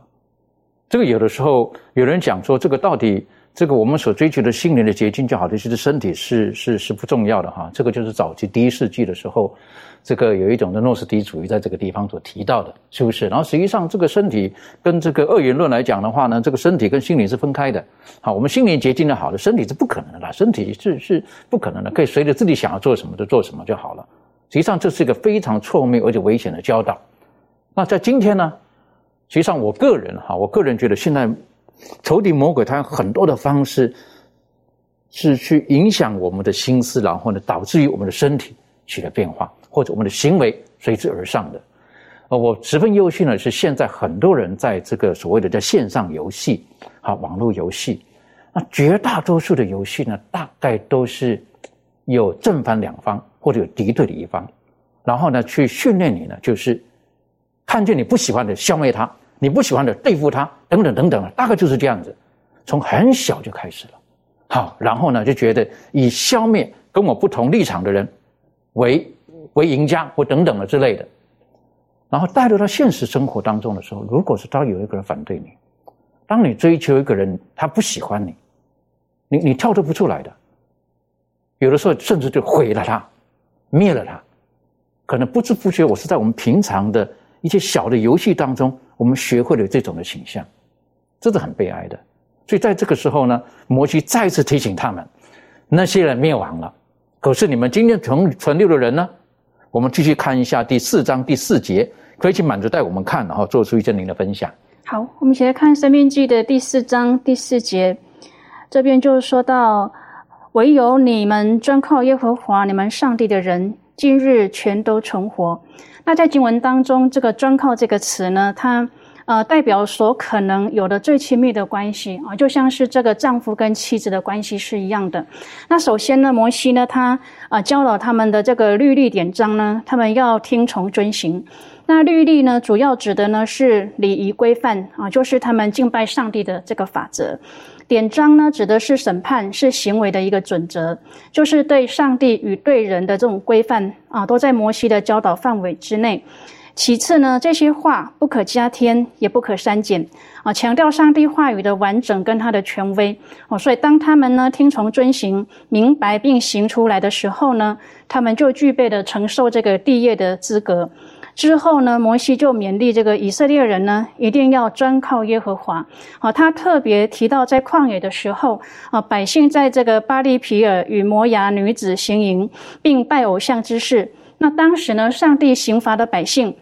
这个有的时候有人讲说，这个到底这个我们所追求的心灵的结晶就好，其实身体是是是不重要的哈。这个就是早期第一世纪的时候。这个有一种的诺斯底主义在这个地方所提到的，是不是？然后实际上，这个身体跟这个二元论来讲的话呢，这个身体跟心理是分开的。好，我们心灵洁净的好的，身体是不可能的，身体是是不可能的，可以随着自己想要做什么就做什么就好了。实际上，这是一个非常错误而且危险的教导。那在今天呢，实际上我个人哈，我个人觉得现在仇敌魔鬼他有很多的方式是去影响我们的心思，然后呢，导致于我们的身体起了变化。或者我们的行为随之而上的，呃，我十分忧心的是，现在很多人在这个所谓的叫线上游戏，啊，网络游戏，那绝大多数的游戏呢，大概都是有正反两方或者有敌对的一方，然后呢，去训练你呢，就是看见你不喜欢的消灭它，你不喜欢的对付他，等等等等，大概就是这样子，从很小就开始了，好，然后呢，就觉得以消灭跟我不同立场的人为。为赢家或等等的之类的，然后带入到现实生活当中的时候，如果是当有一个人反对你，当你追求一个人他不喜欢你，你你跳脱不出来的，有的时候甚至就毁了他，灭了他，可能不知不觉我是在我们平常的一些小的游戏当中，我们学会了这种的倾向，这是很悲哀的。所以在这个时候呢，摩西再次提醒他们，那些人灭亡了，可是你们今天存存留的人呢？我们继续看一下第四章第四节，可以请满足带我们看，然后做出一些您的分享。好，我们一起来看《生命记》的第四章第四节，这边就是说到：唯有你们专靠耶和华你们上帝的人，今日全都存活。那在经文当中，这个“专靠”这个词呢，它呃，代表所可能有的最亲密的关系啊，就像是这个丈夫跟妻子的关系是一样的。那首先呢，摩西呢，他啊教导他们的这个律例典章呢，他们要听从遵行。那律例呢，主要指的呢是礼仪规范啊，就是他们敬拜上帝的这个法则。典章呢，指的是审判，是行为的一个准则，就是对上帝与对人的这种规范啊，都在摩西的教导范围之内。其次呢，这些话不可加添，也不可删减，啊，强调上帝话语的完整跟他的权威，哦，所以当他们呢听从遵行、明白并行出来的时候呢，他们就具备了承受这个地业的资格。之后呢，摩西就勉励这个以色列人呢，一定要专靠耶和华。啊，他特别提到在旷野的时候，啊，百姓在这个巴利皮尔与摩崖女子行淫，并拜偶像之事。那当时呢，上帝刑罚的百姓。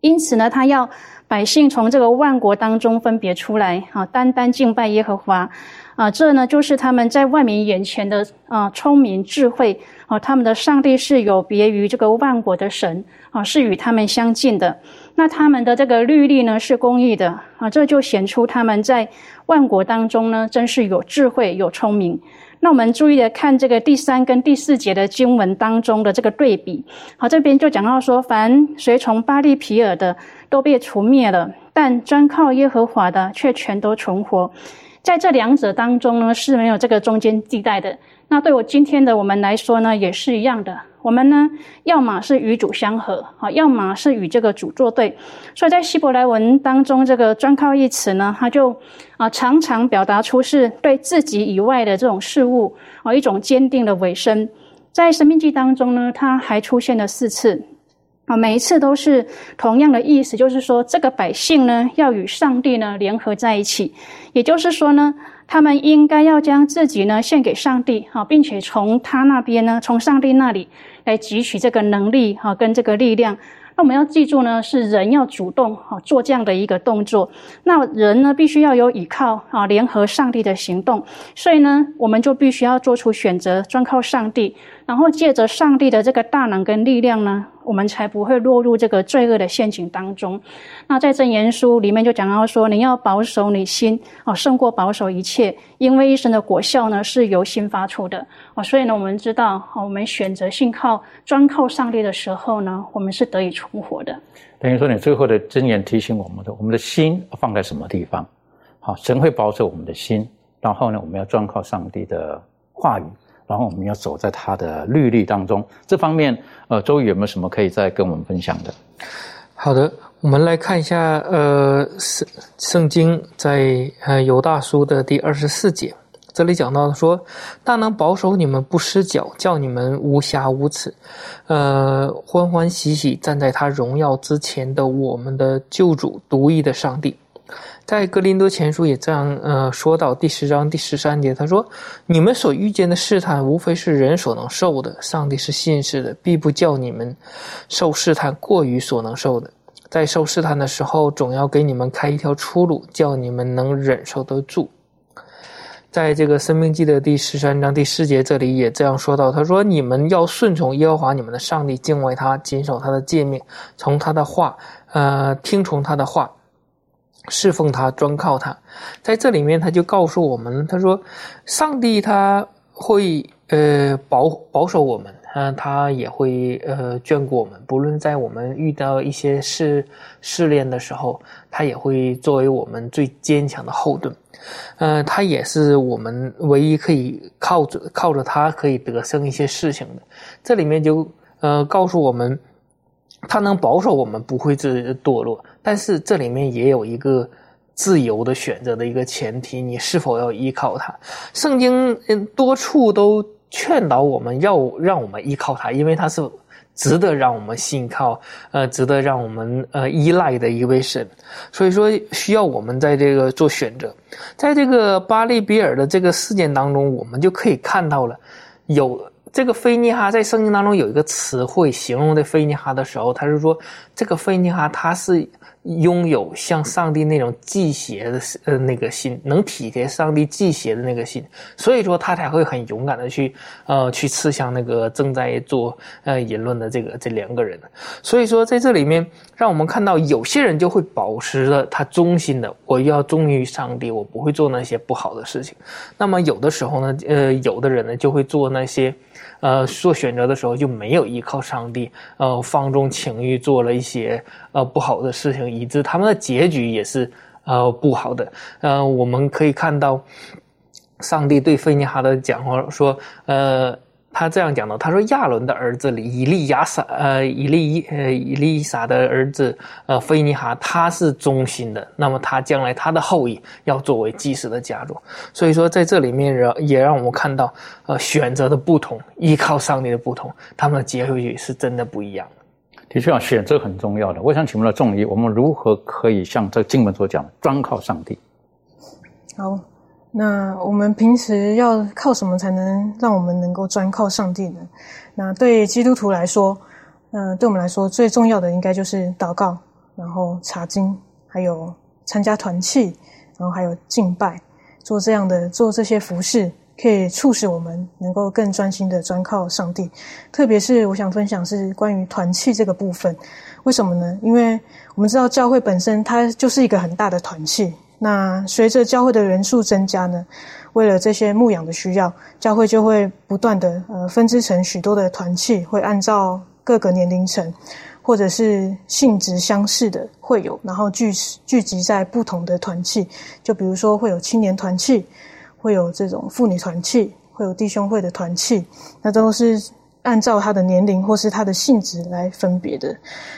因此呢，他要百姓从这个万国当中分别出来，啊，单单敬拜耶和华，啊，这呢就是他们在万民眼前的啊聪明智慧，啊，他们的上帝是有别于这个万国的神，啊，是与他们相近的。那他们的这个律例呢是公义的，啊，这就显出他们在万国当中呢真是有智慧有聪明。那我们注意的看这个第三跟第四节的经文当中的这个对比，好，这边就讲到说，凡随从巴利皮尔的都被除灭了，但专靠耶和华的却全都存活。在这两者当中呢，是没有这个中间地带的。那对我今天的我们来说呢，也是一样的。我们呢，要么是与主相合，啊，要么是与这个主作对。所以在希伯来文当中，这个“专靠”一词呢，它就啊常常表达出是对自己以外的这种事物啊一种坚定的委身。在《生命记》当中呢，它还出现了四次，啊，每一次都是同样的意思，就是说这个百姓呢要与上帝呢联合在一起，也就是说呢。他们应该要将自己呢献给上帝，哈，并且从他那边呢，从上帝那里来汲取这个能力，哈，跟这个力量。那我们要记住呢，是人要主动，哈，做这样的一个动作。那人呢，必须要有依靠，啊，联合上帝的行动。所以呢，我们就必须要做出选择，专靠上帝。然后借着上帝的这个大能跟力量呢，我们才不会落入这个罪恶的陷阱当中。那在箴言书里面就讲到说，你要保守你心哦，胜过保守一切，因为一生的果效呢是由心发出的哦。所以呢，我们知道，我们选择信靠、专靠上帝的时候呢，我们是得以存活的。等于说，你最后的箴言提醒我们的，我们的心放在什么地方？好，神会保守我们的心。然后呢，我们要专靠上帝的话语。然后我们要走在他的律例当中，这方面，呃，周宇有没有什么可以再跟我们分享的？好的，我们来看一下，呃，圣圣经在呃犹大书的第二十四节，这里讲到说，大能保守你们不失脚，叫你们无瑕无耻，呃，欢欢喜喜站在他荣耀之前的我们的救主独一的上帝。在格林多前书也这样，呃，说到第十章第十三节，他说：“你们所遇见的试探，无非是人所能受的。上帝是信实的，必不叫你们受试探过于所能受的。在受试探的时候，总要给你们开一条出路，叫你们能忍受得住。”在这个生命记的第十三章第四节，这里也这样说到：“他说，你们要顺从耶和华你们的上帝，敬畏他，谨守他的诫命，从他的话，呃，听从他的话。”侍奉他，专靠他，在这里面他就告诉我们，他说，上帝他会呃保保守我们，嗯，他也会呃眷顾我们，不论在我们遇到一些试试炼的时候，他也会作为我们最坚强的后盾，嗯，他也是我们唯一可以靠着靠着他可以得胜一些事情的。这里面就呃告诉我们。他能保守我们不会自堕落，但是这里面也有一个自由的选择的一个前提，你是否要依靠他？圣经多处都劝导我们要让我们依靠他，因为他是值得让我们信靠，呃，值得让我们呃依赖的一位神，所以说需要我们在这个做选择。在这个巴利比尔的这个事件当中，我们就可以看到了有。这个菲尼哈在圣经当中有一个词汇形容这菲尼哈的时候，他是说这个菲尼哈他是。拥有像上帝那种祭邪的呃那个心，能体贴上帝祭邪的那个心，所以说他才会很勇敢的去呃去刺向那个正在做呃言论的这个这两个人。所以说在这里面，让我们看到有些人就会保持着他忠心的，我要忠于上帝，我不会做那些不好的事情。那么有的时候呢，呃，有的人呢就会做那些。呃，做选择的时候就没有依靠上帝，呃，放纵情欲，做了一些呃不好的事情，以致他们的结局也是呃不好的。呃，我们可以看到，上帝对费尼哈的讲话说，呃。他这样讲的，他说亚伦的儿子以利亚撒，呃，以利呃以利撒的儿子，呃，菲尼哈，他是忠心的。那么他将来他的后裔要作为祭司的家族。所以说在这里面让也让我们看到，呃，选择的不同，依靠上帝的不同，他们的结局是真的不一样的。的确啊，选择很重要的。我想请问了众议，我们如何可以像这经文所讲，专靠上帝？好。那我们平时要靠什么才能让我们能够专靠上帝呢？那对基督徒来说，嗯，对我们来说最重要的应该就是祷告，然后查经，还有参加团契，然后还有敬拜，做这样的做这些服饰，可以促使我们能够更专心的专靠上帝。特别是我想分享是关于团契这个部分，为什么呢？因为我们知道教会本身它就是一个很大的团契。那随着教会的人数增加呢，为了这些牧养的需要，教会就会不断的呃分支成许多的团契，会按照各个年龄层或者是性质相似的会有，然后聚聚集在不同的团契。就比如说会有青年团契，会有这种妇女团契，会有弟兄会的团契，那都是按照他的年龄或是他的性质来分别的。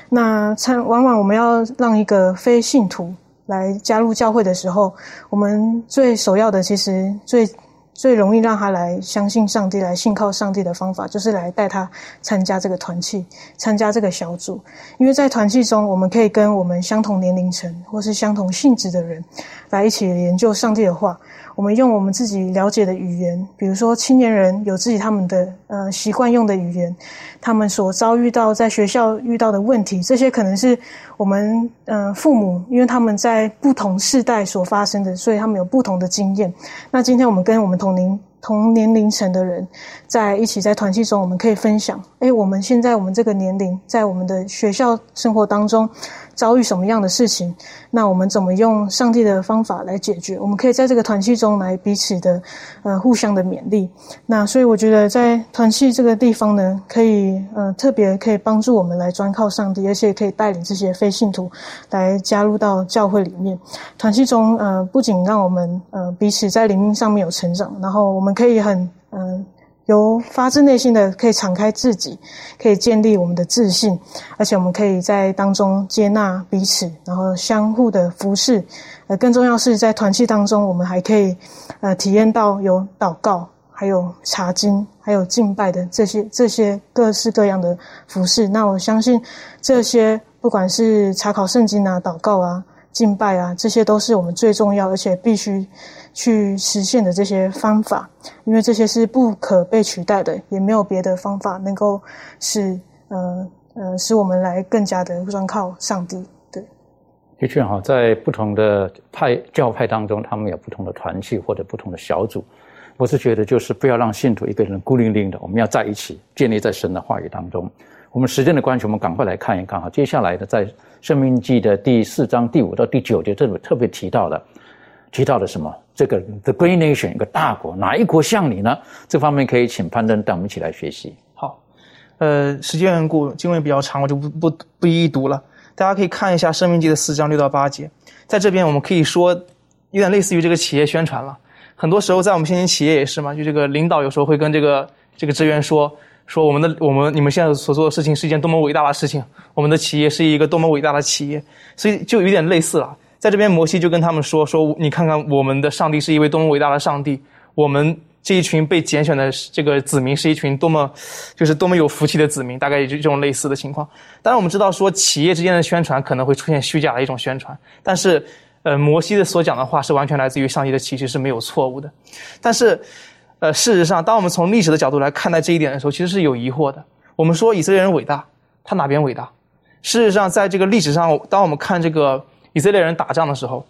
那参往往我们要让一个非信徒。来加入教会的时候，我们最首要的，其实最最容易让他来相信上帝、来信靠上帝的方法，就是来带他参加这个团契、参加这个小组。因为在团契中，我们可以跟我们相同年龄层或是相同性质的人来一起研究上帝的话。我们用我们自己了解的语言，比如说青年人有自己他们的呃习惯用的语言，他们所遭遇到在学校遇到的问题，这些可能是我们嗯父母，因为他们在不同世代所发生的，所以他们有不同的经验。那今天我们跟我们同龄同年龄层的人在一起在团契中，我们可以分享，哎，我们现在我们这个年龄在我们的学校生活当中。遭遇什么样的事情，那我们怎么用上帝的方法来解决？我们可以在这个团契中来彼此的，呃，互相的勉励。那所以我觉得在团契这个地方呢，可以呃特别可以帮助我们来专靠上帝，而且可以带领这些非信徒来加入到教会里面。团契中呃不仅让我们呃彼此在灵命上面有成长，然后我们可以很嗯。由发自内心的可以敞开自己，可以建立我们的自信，而且我们可以在当中接纳彼此，然后相互的服侍。呃，更重要是在团契当中，我们还可以呃体验到有祷告，还有查经，还有敬拜的这些这些各式各样的服饰。那我相信这些不管是查考圣经啊、祷告啊、敬拜啊，这些都是我们最重要而且必须。去实现的这些方法，因为这些是不可被取代的，也没有别的方法能够使呃呃使我们来更加的专靠上帝。对，的确哈，在不同的派教派当中，他们有不同的团契或者不同的小组。我是觉得，就是不要让信徒一个人孤零零的，我们要在一起，建立在神的话语当中。我们时间的关系，我们赶快来看一看哈。接下来的在《生命记》的第四章第五到第九节，这里特别提到的。提到了什么？这个 The Great Nation 一个大国，哪一国像你呢？这方面可以请潘登带我们一起来学习。好，呃，时间缘故，经文比较长，我就不不不一一读了。大家可以看一下《生命记》的四章六到八节。在这边，我们可以说有点类似于这个企业宣传了。很多时候，在我们现今企业也是嘛，就这个领导有时候会跟这个这个职员说说我们的我们你们现在所做的事情是一件多么伟大的事情，我们的企业是一个多么伟大的企业，所以就有点类似了。在这边，摩西就跟他们说：“说你看看，我们的上帝是一位多么伟大的上帝，我们这一群被拣选的这个子民是一群多么，就是多么有福气的子民。大概也就这种类似的情况。当然，我们知道说企业之间的宣传可能会出现虚假的一种宣传，但是，呃，摩西的所讲的话是完全来自于上帝的启示，是没有错误的。但是，呃，事实上，当我们从历史的角度来看待这一点的时候，其实是有疑惑的。我们说以色列人伟大，他哪边伟大？事实上，在这个历史上，当我们看这个以色列人打仗的时候，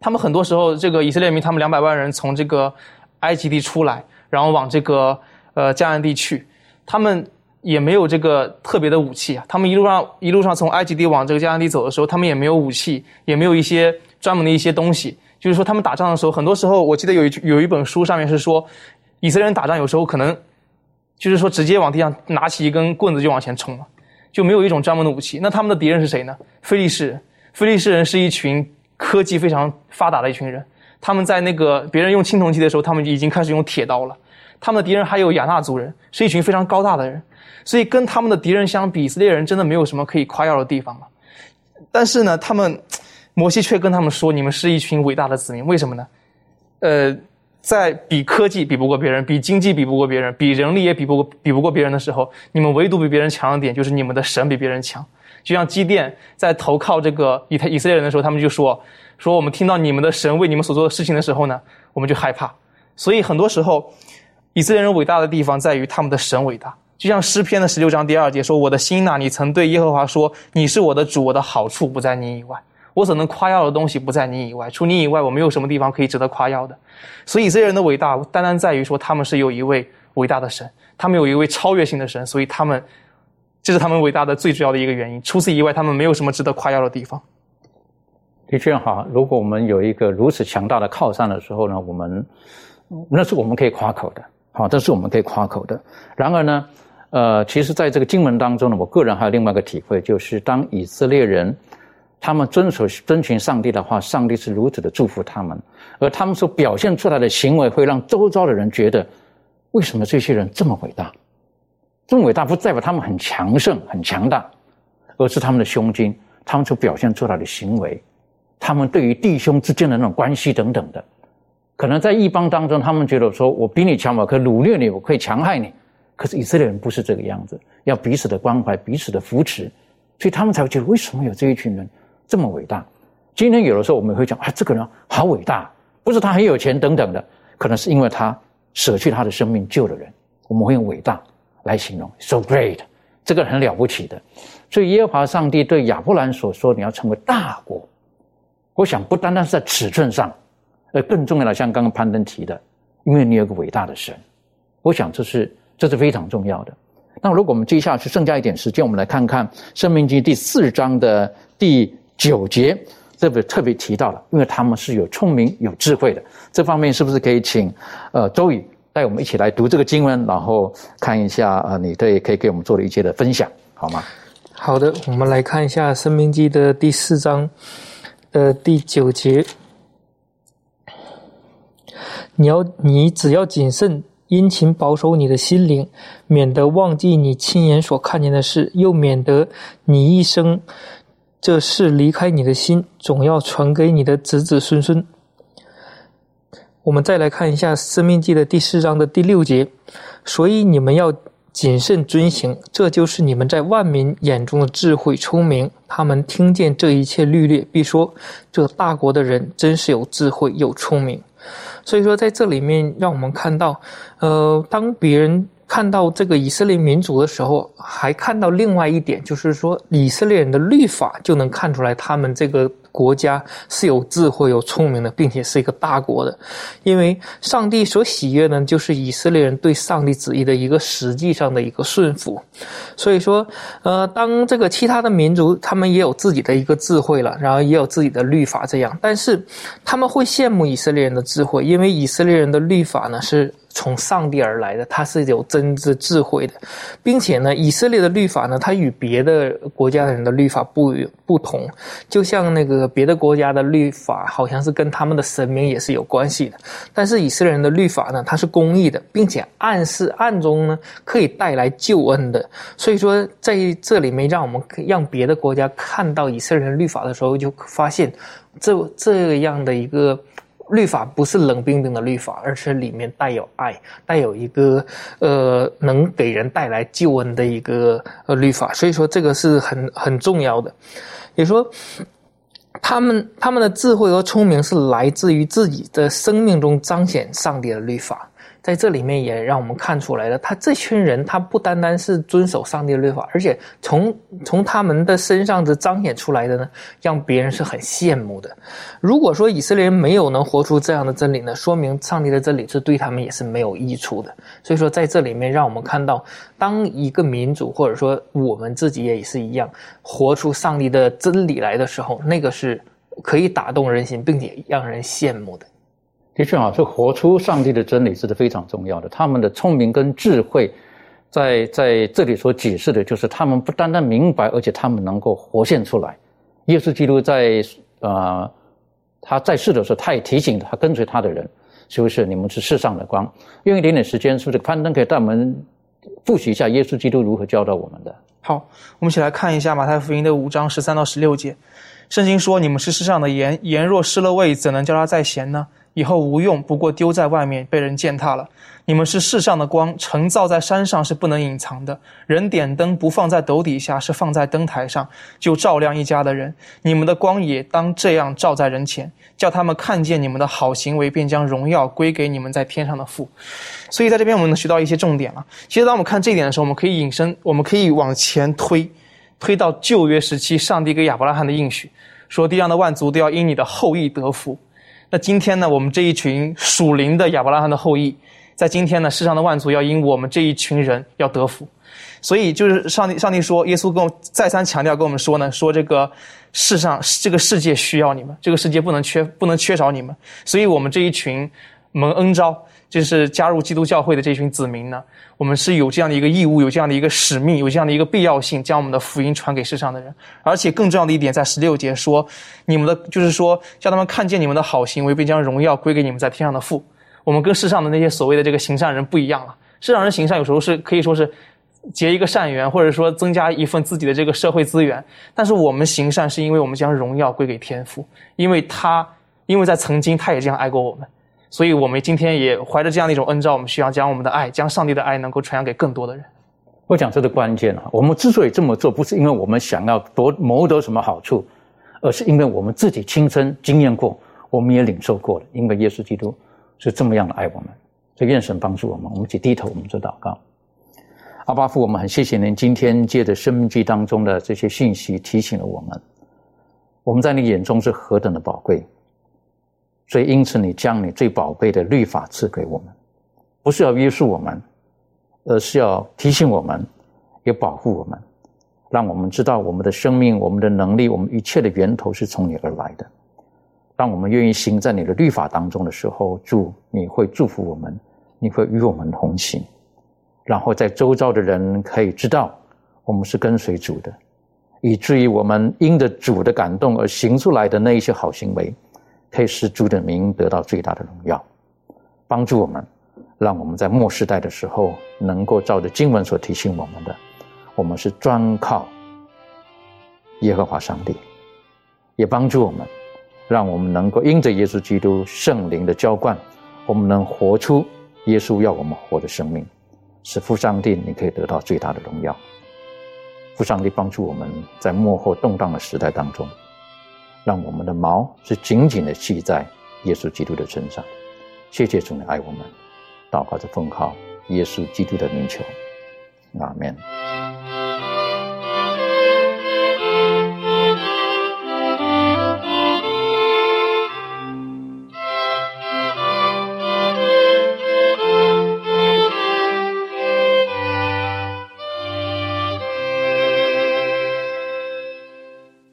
他们很多时候，这个以色列民他们两百万人从这个埃及地出来，然后往这个呃迦南地去，他们也没有这个特别的武器啊。他们一路上一路上从埃及地往这个迦南地走的时候，他们也没有武器，也没有一些专门的一些东西。就是说，他们打仗的时候，很多时候，我记得有一有一本书上面是说，以色列人打仗有时候可能，就是说直接往地上拿起一根棍子就往前冲了，就没有一种专门的武器。那他们的敌人是谁呢？非利士人。非利士人是一群科技非常发达的一群人，他们在那个别人用青铜器的时候，他们已经开始用铁刀了。他们的敌人还有亚纳族人，是一群非常高大的人，所以跟他们的敌人相比，以色列人真的没有什么可以夸耀的地方了。但是呢，他们。摩西却跟他们说：“你们是一群伟大的子民，为什么呢？呃，在比科技比不过别人，比经济比不过别人，比人力也比不过比不过别人的时候，你们唯独比别人强的点就是你们的神比别人强。就像基甸在投靠这个以太以色列人的时候，他们就说：说我们听到你们的神为你们所做的事情的时候呢，我们就害怕。所以很多时候，以色列人伟大的地方在于他们的神伟大。就像诗篇的十六章第二节说：我的心呐，你曾对耶和华说：你是我的主，我的好处不在你以外。”我所能夸耀的东西不在你以外，除你以外，我没有什么地方可以值得夸耀的。所以以色列人的伟大，单单在于说他们是有一位伟大的神，他们有一位超越性的神，所以他们这是他们伟大的最主要的一个原因。除此以外，他们没有什么值得夸耀的地方。的确哈，如果我们有一个如此强大的靠山的时候呢，我们那是我们可以夸口的，好，这是我们可以夸口的。然而呢，呃，其实在这个经文当中呢，我个人还有另外一个体会，就是当以色列人。他们遵守遵循上帝的话，上帝是如此的祝福他们，而他们所表现出来的行为会让周遭的人觉得，为什么这些人这么伟大？这么伟大不代表他们很强盛、很强大，而是他们的胸襟，他们所表现出来的行为，他们对于弟兄之间的那种关系等等的，可能在一帮当中，他们觉得说我比你强，我可以掳掠你，我可以强害你。可是以色列人不是这个样子，要彼此的关怀，彼此的扶持，所以他们才会觉得为什么有这一群人？这么伟大，今天有的时候我们会讲啊，这个人好伟大，不是他很有钱等等的，可能是因为他舍去他的生命救了人，我们会用伟大来形容，so great，这个很了不起的。所以耶和华上帝对亚伯兰所说，你要成为大国，我想不单单是在尺寸上，而更重要的，像刚刚攀登提的，因为你有个伟大的神，我想这是这是非常重要的。那如果我们接下去剩下一点时间，我们来看看《生命记》第四章的第。九节，这个特别提到了，因为他们是有聪明、有智慧的。这方面是不是可以请呃周宇带我们一起来读这个经文，然后看一下啊，你对可以给我们做的一些的分享，好吗？好的，我们来看一下《生命记》的第四章的第九节。你要，你只要谨慎殷勤保守你的心灵，免得忘记你亲眼所看见的事，又免得你一生。这事离开你的心，总要传给你的子子孙孙。我们再来看一下《生命记》的第四章的第六节，所以你们要谨慎遵行，这就是你们在万民眼中的智慧聪明。他们听见这一切律例，必说：这大国的人真是有智慧又聪明。所以说，在这里面让我们看到，呃，当别人。看到这个以色列民族的时候，还看到另外一点，就是说以色列人的律法就能看出来他们这个。国家是有智慧、有聪明的，并且是一个大国的，因为上帝所喜悦呢，就是以色列人对上帝旨意的一个实际上的一个顺服。所以说，呃，当这个其他的民族他们也有自己的一个智慧了，然后也有自己的律法这样，但是他们会羡慕以色列人的智慧，因为以色列人的律法呢是从上帝而来的，它是有真知智慧的，并且呢，以色列的律法呢，它与别的国家的人的律法不不同，就像那个。别的国家的律法好像是跟他们的神明也是有关系的，但是以色列人的律法呢，它是公义的，并且暗示暗中呢可以带来救恩的。所以说在这里面，让我们让别的国家看到以色列人律法的时候，就发现这这样的一个律法不是冷冰冰的律法，而是里面带有爱，带有一个呃能给人带来救恩的一个呃律法。所以说这个是很很重要的，也说。他们他们的智慧和聪明是来自于自己的生命中彰显上帝的律法。在这里面也让我们看出来了，他这群人他不单单是遵守上帝的律法，而且从从他们的身上的彰显出来的呢，让别人是很羡慕的。如果说以色列人没有能活出这样的真理呢，说明上帝的真理是对他们也是没有益处的。所以说，在这里面让我们看到，当一个民族或者说我们自己也是一样，活出上帝的真理来的时候，那个是可以打动人心，并且让人羡慕的。的确啊，这活出上帝的真理是非常重要的。他们的聪明跟智慧，在在这里所解释的，就是他们不单单明白，而且他们能够活现出来。耶稣基督在呃他在世的时候，他也提醒他跟随他的人，是不是你们是世上的光？用一点点时间，是不是攀登可以带我们复习一下耶稣基督如何教导我们的？好，我们一起来看一下马太福音的五章十三到十六节。圣经说：“你们是世上的盐，盐若失了味，怎能叫它再咸呢？”以后无用，不过丢在外面，被人践踏了。你们是世上的光，城造在山上是不能隐藏的。人点灯不放在斗底下，是放在灯台上，就照亮一家的人。你们的光也当这样照在人前，叫他们看见你们的好行为，便将荣耀归给你们在天上的父。所以在这边我们能学到一些重点了。其实当我们看这一点的时候，我们可以引申，我们可以往前推，推到旧约时期，上帝给亚伯拉罕的应许，说地上的万族都要因你的后裔得福。那今天呢，我们这一群属灵的亚伯拉罕的后裔，在今天呢，世上的万族要因我们这一群人要得福，所以就是上帝，上帝说，耶稣跟我再三强调跟我们说呢，说这个世上这个世界需要你们，这个世界不能缺不能缺少你们，所以我们这一群蒙恩召。就是加入基督教会的这群子民呢，我们是有这样的一个义务，有这样的一个使命，有这样的一个必要性，将我们的福音传给世上的人。而且更重要的一点，在十六节说，你们的就是说，叫他们看见你们的好行为，并将荣耀归给你们在天上的父。我们跟世上的那些所谓的这个行善人不一样了。世上人行善有时候是可以说是结一个善缘，或者说增加一份自己的这个社会资源。但是我们行善是因为我们将荣耀归给天父，因为他因为在曾经他也这样爱过我们。所以，我们今天也怀着这样的一种恩召，我们需要将我们的爱，将上帝的爱，能够传扬给更多的人。我讲这个关键啊，我们之所以这么做，不是因为我们想要夺谋得什么好处，而是因为我们自己亲身经验过，我们也领受过了。因为耶稣基督是这么样的爱我们，所以愿神帮助我们。我们一起低头，我们做祷告。阿巴父，我们很谢谢您今天借着生命记当中的这些信息，提醒了我们，我们在你眼中是何等的宝贵。所以，因此，你将你最宝贝的律法赐给我们，不是要约束我们，而是要提醒我们，也保护我们，让我们知道我们的生命、我们的能力、我们一切的源头是从你而来的。当我们愿意行在你的律法当中的时候，主你会祝福我们，你会与我们同行，然后在周遭的人可以知道我们是跟随主的，以至于我们因着主的感动而行出来的那一些好行为。可以使主的名得到最大的荣耀，帮助我们，让我们在末世代的时候，能够照着经文所提醒我们的，我们是专靠耶和华上帝，也帮助我们，让我们能够因着耶稣基督圣灵的浇灌，我们能活出耶稣要我们活的生命，使父上帝你可以得到最大的荣耀。父上帝帮助我们在幕后动荡的时代当中。让我们的毛是紧紧的系在耶稣基督的身上。谢谢主，的爱我们。祷告着奉靠耶稣基督的名求，阿门。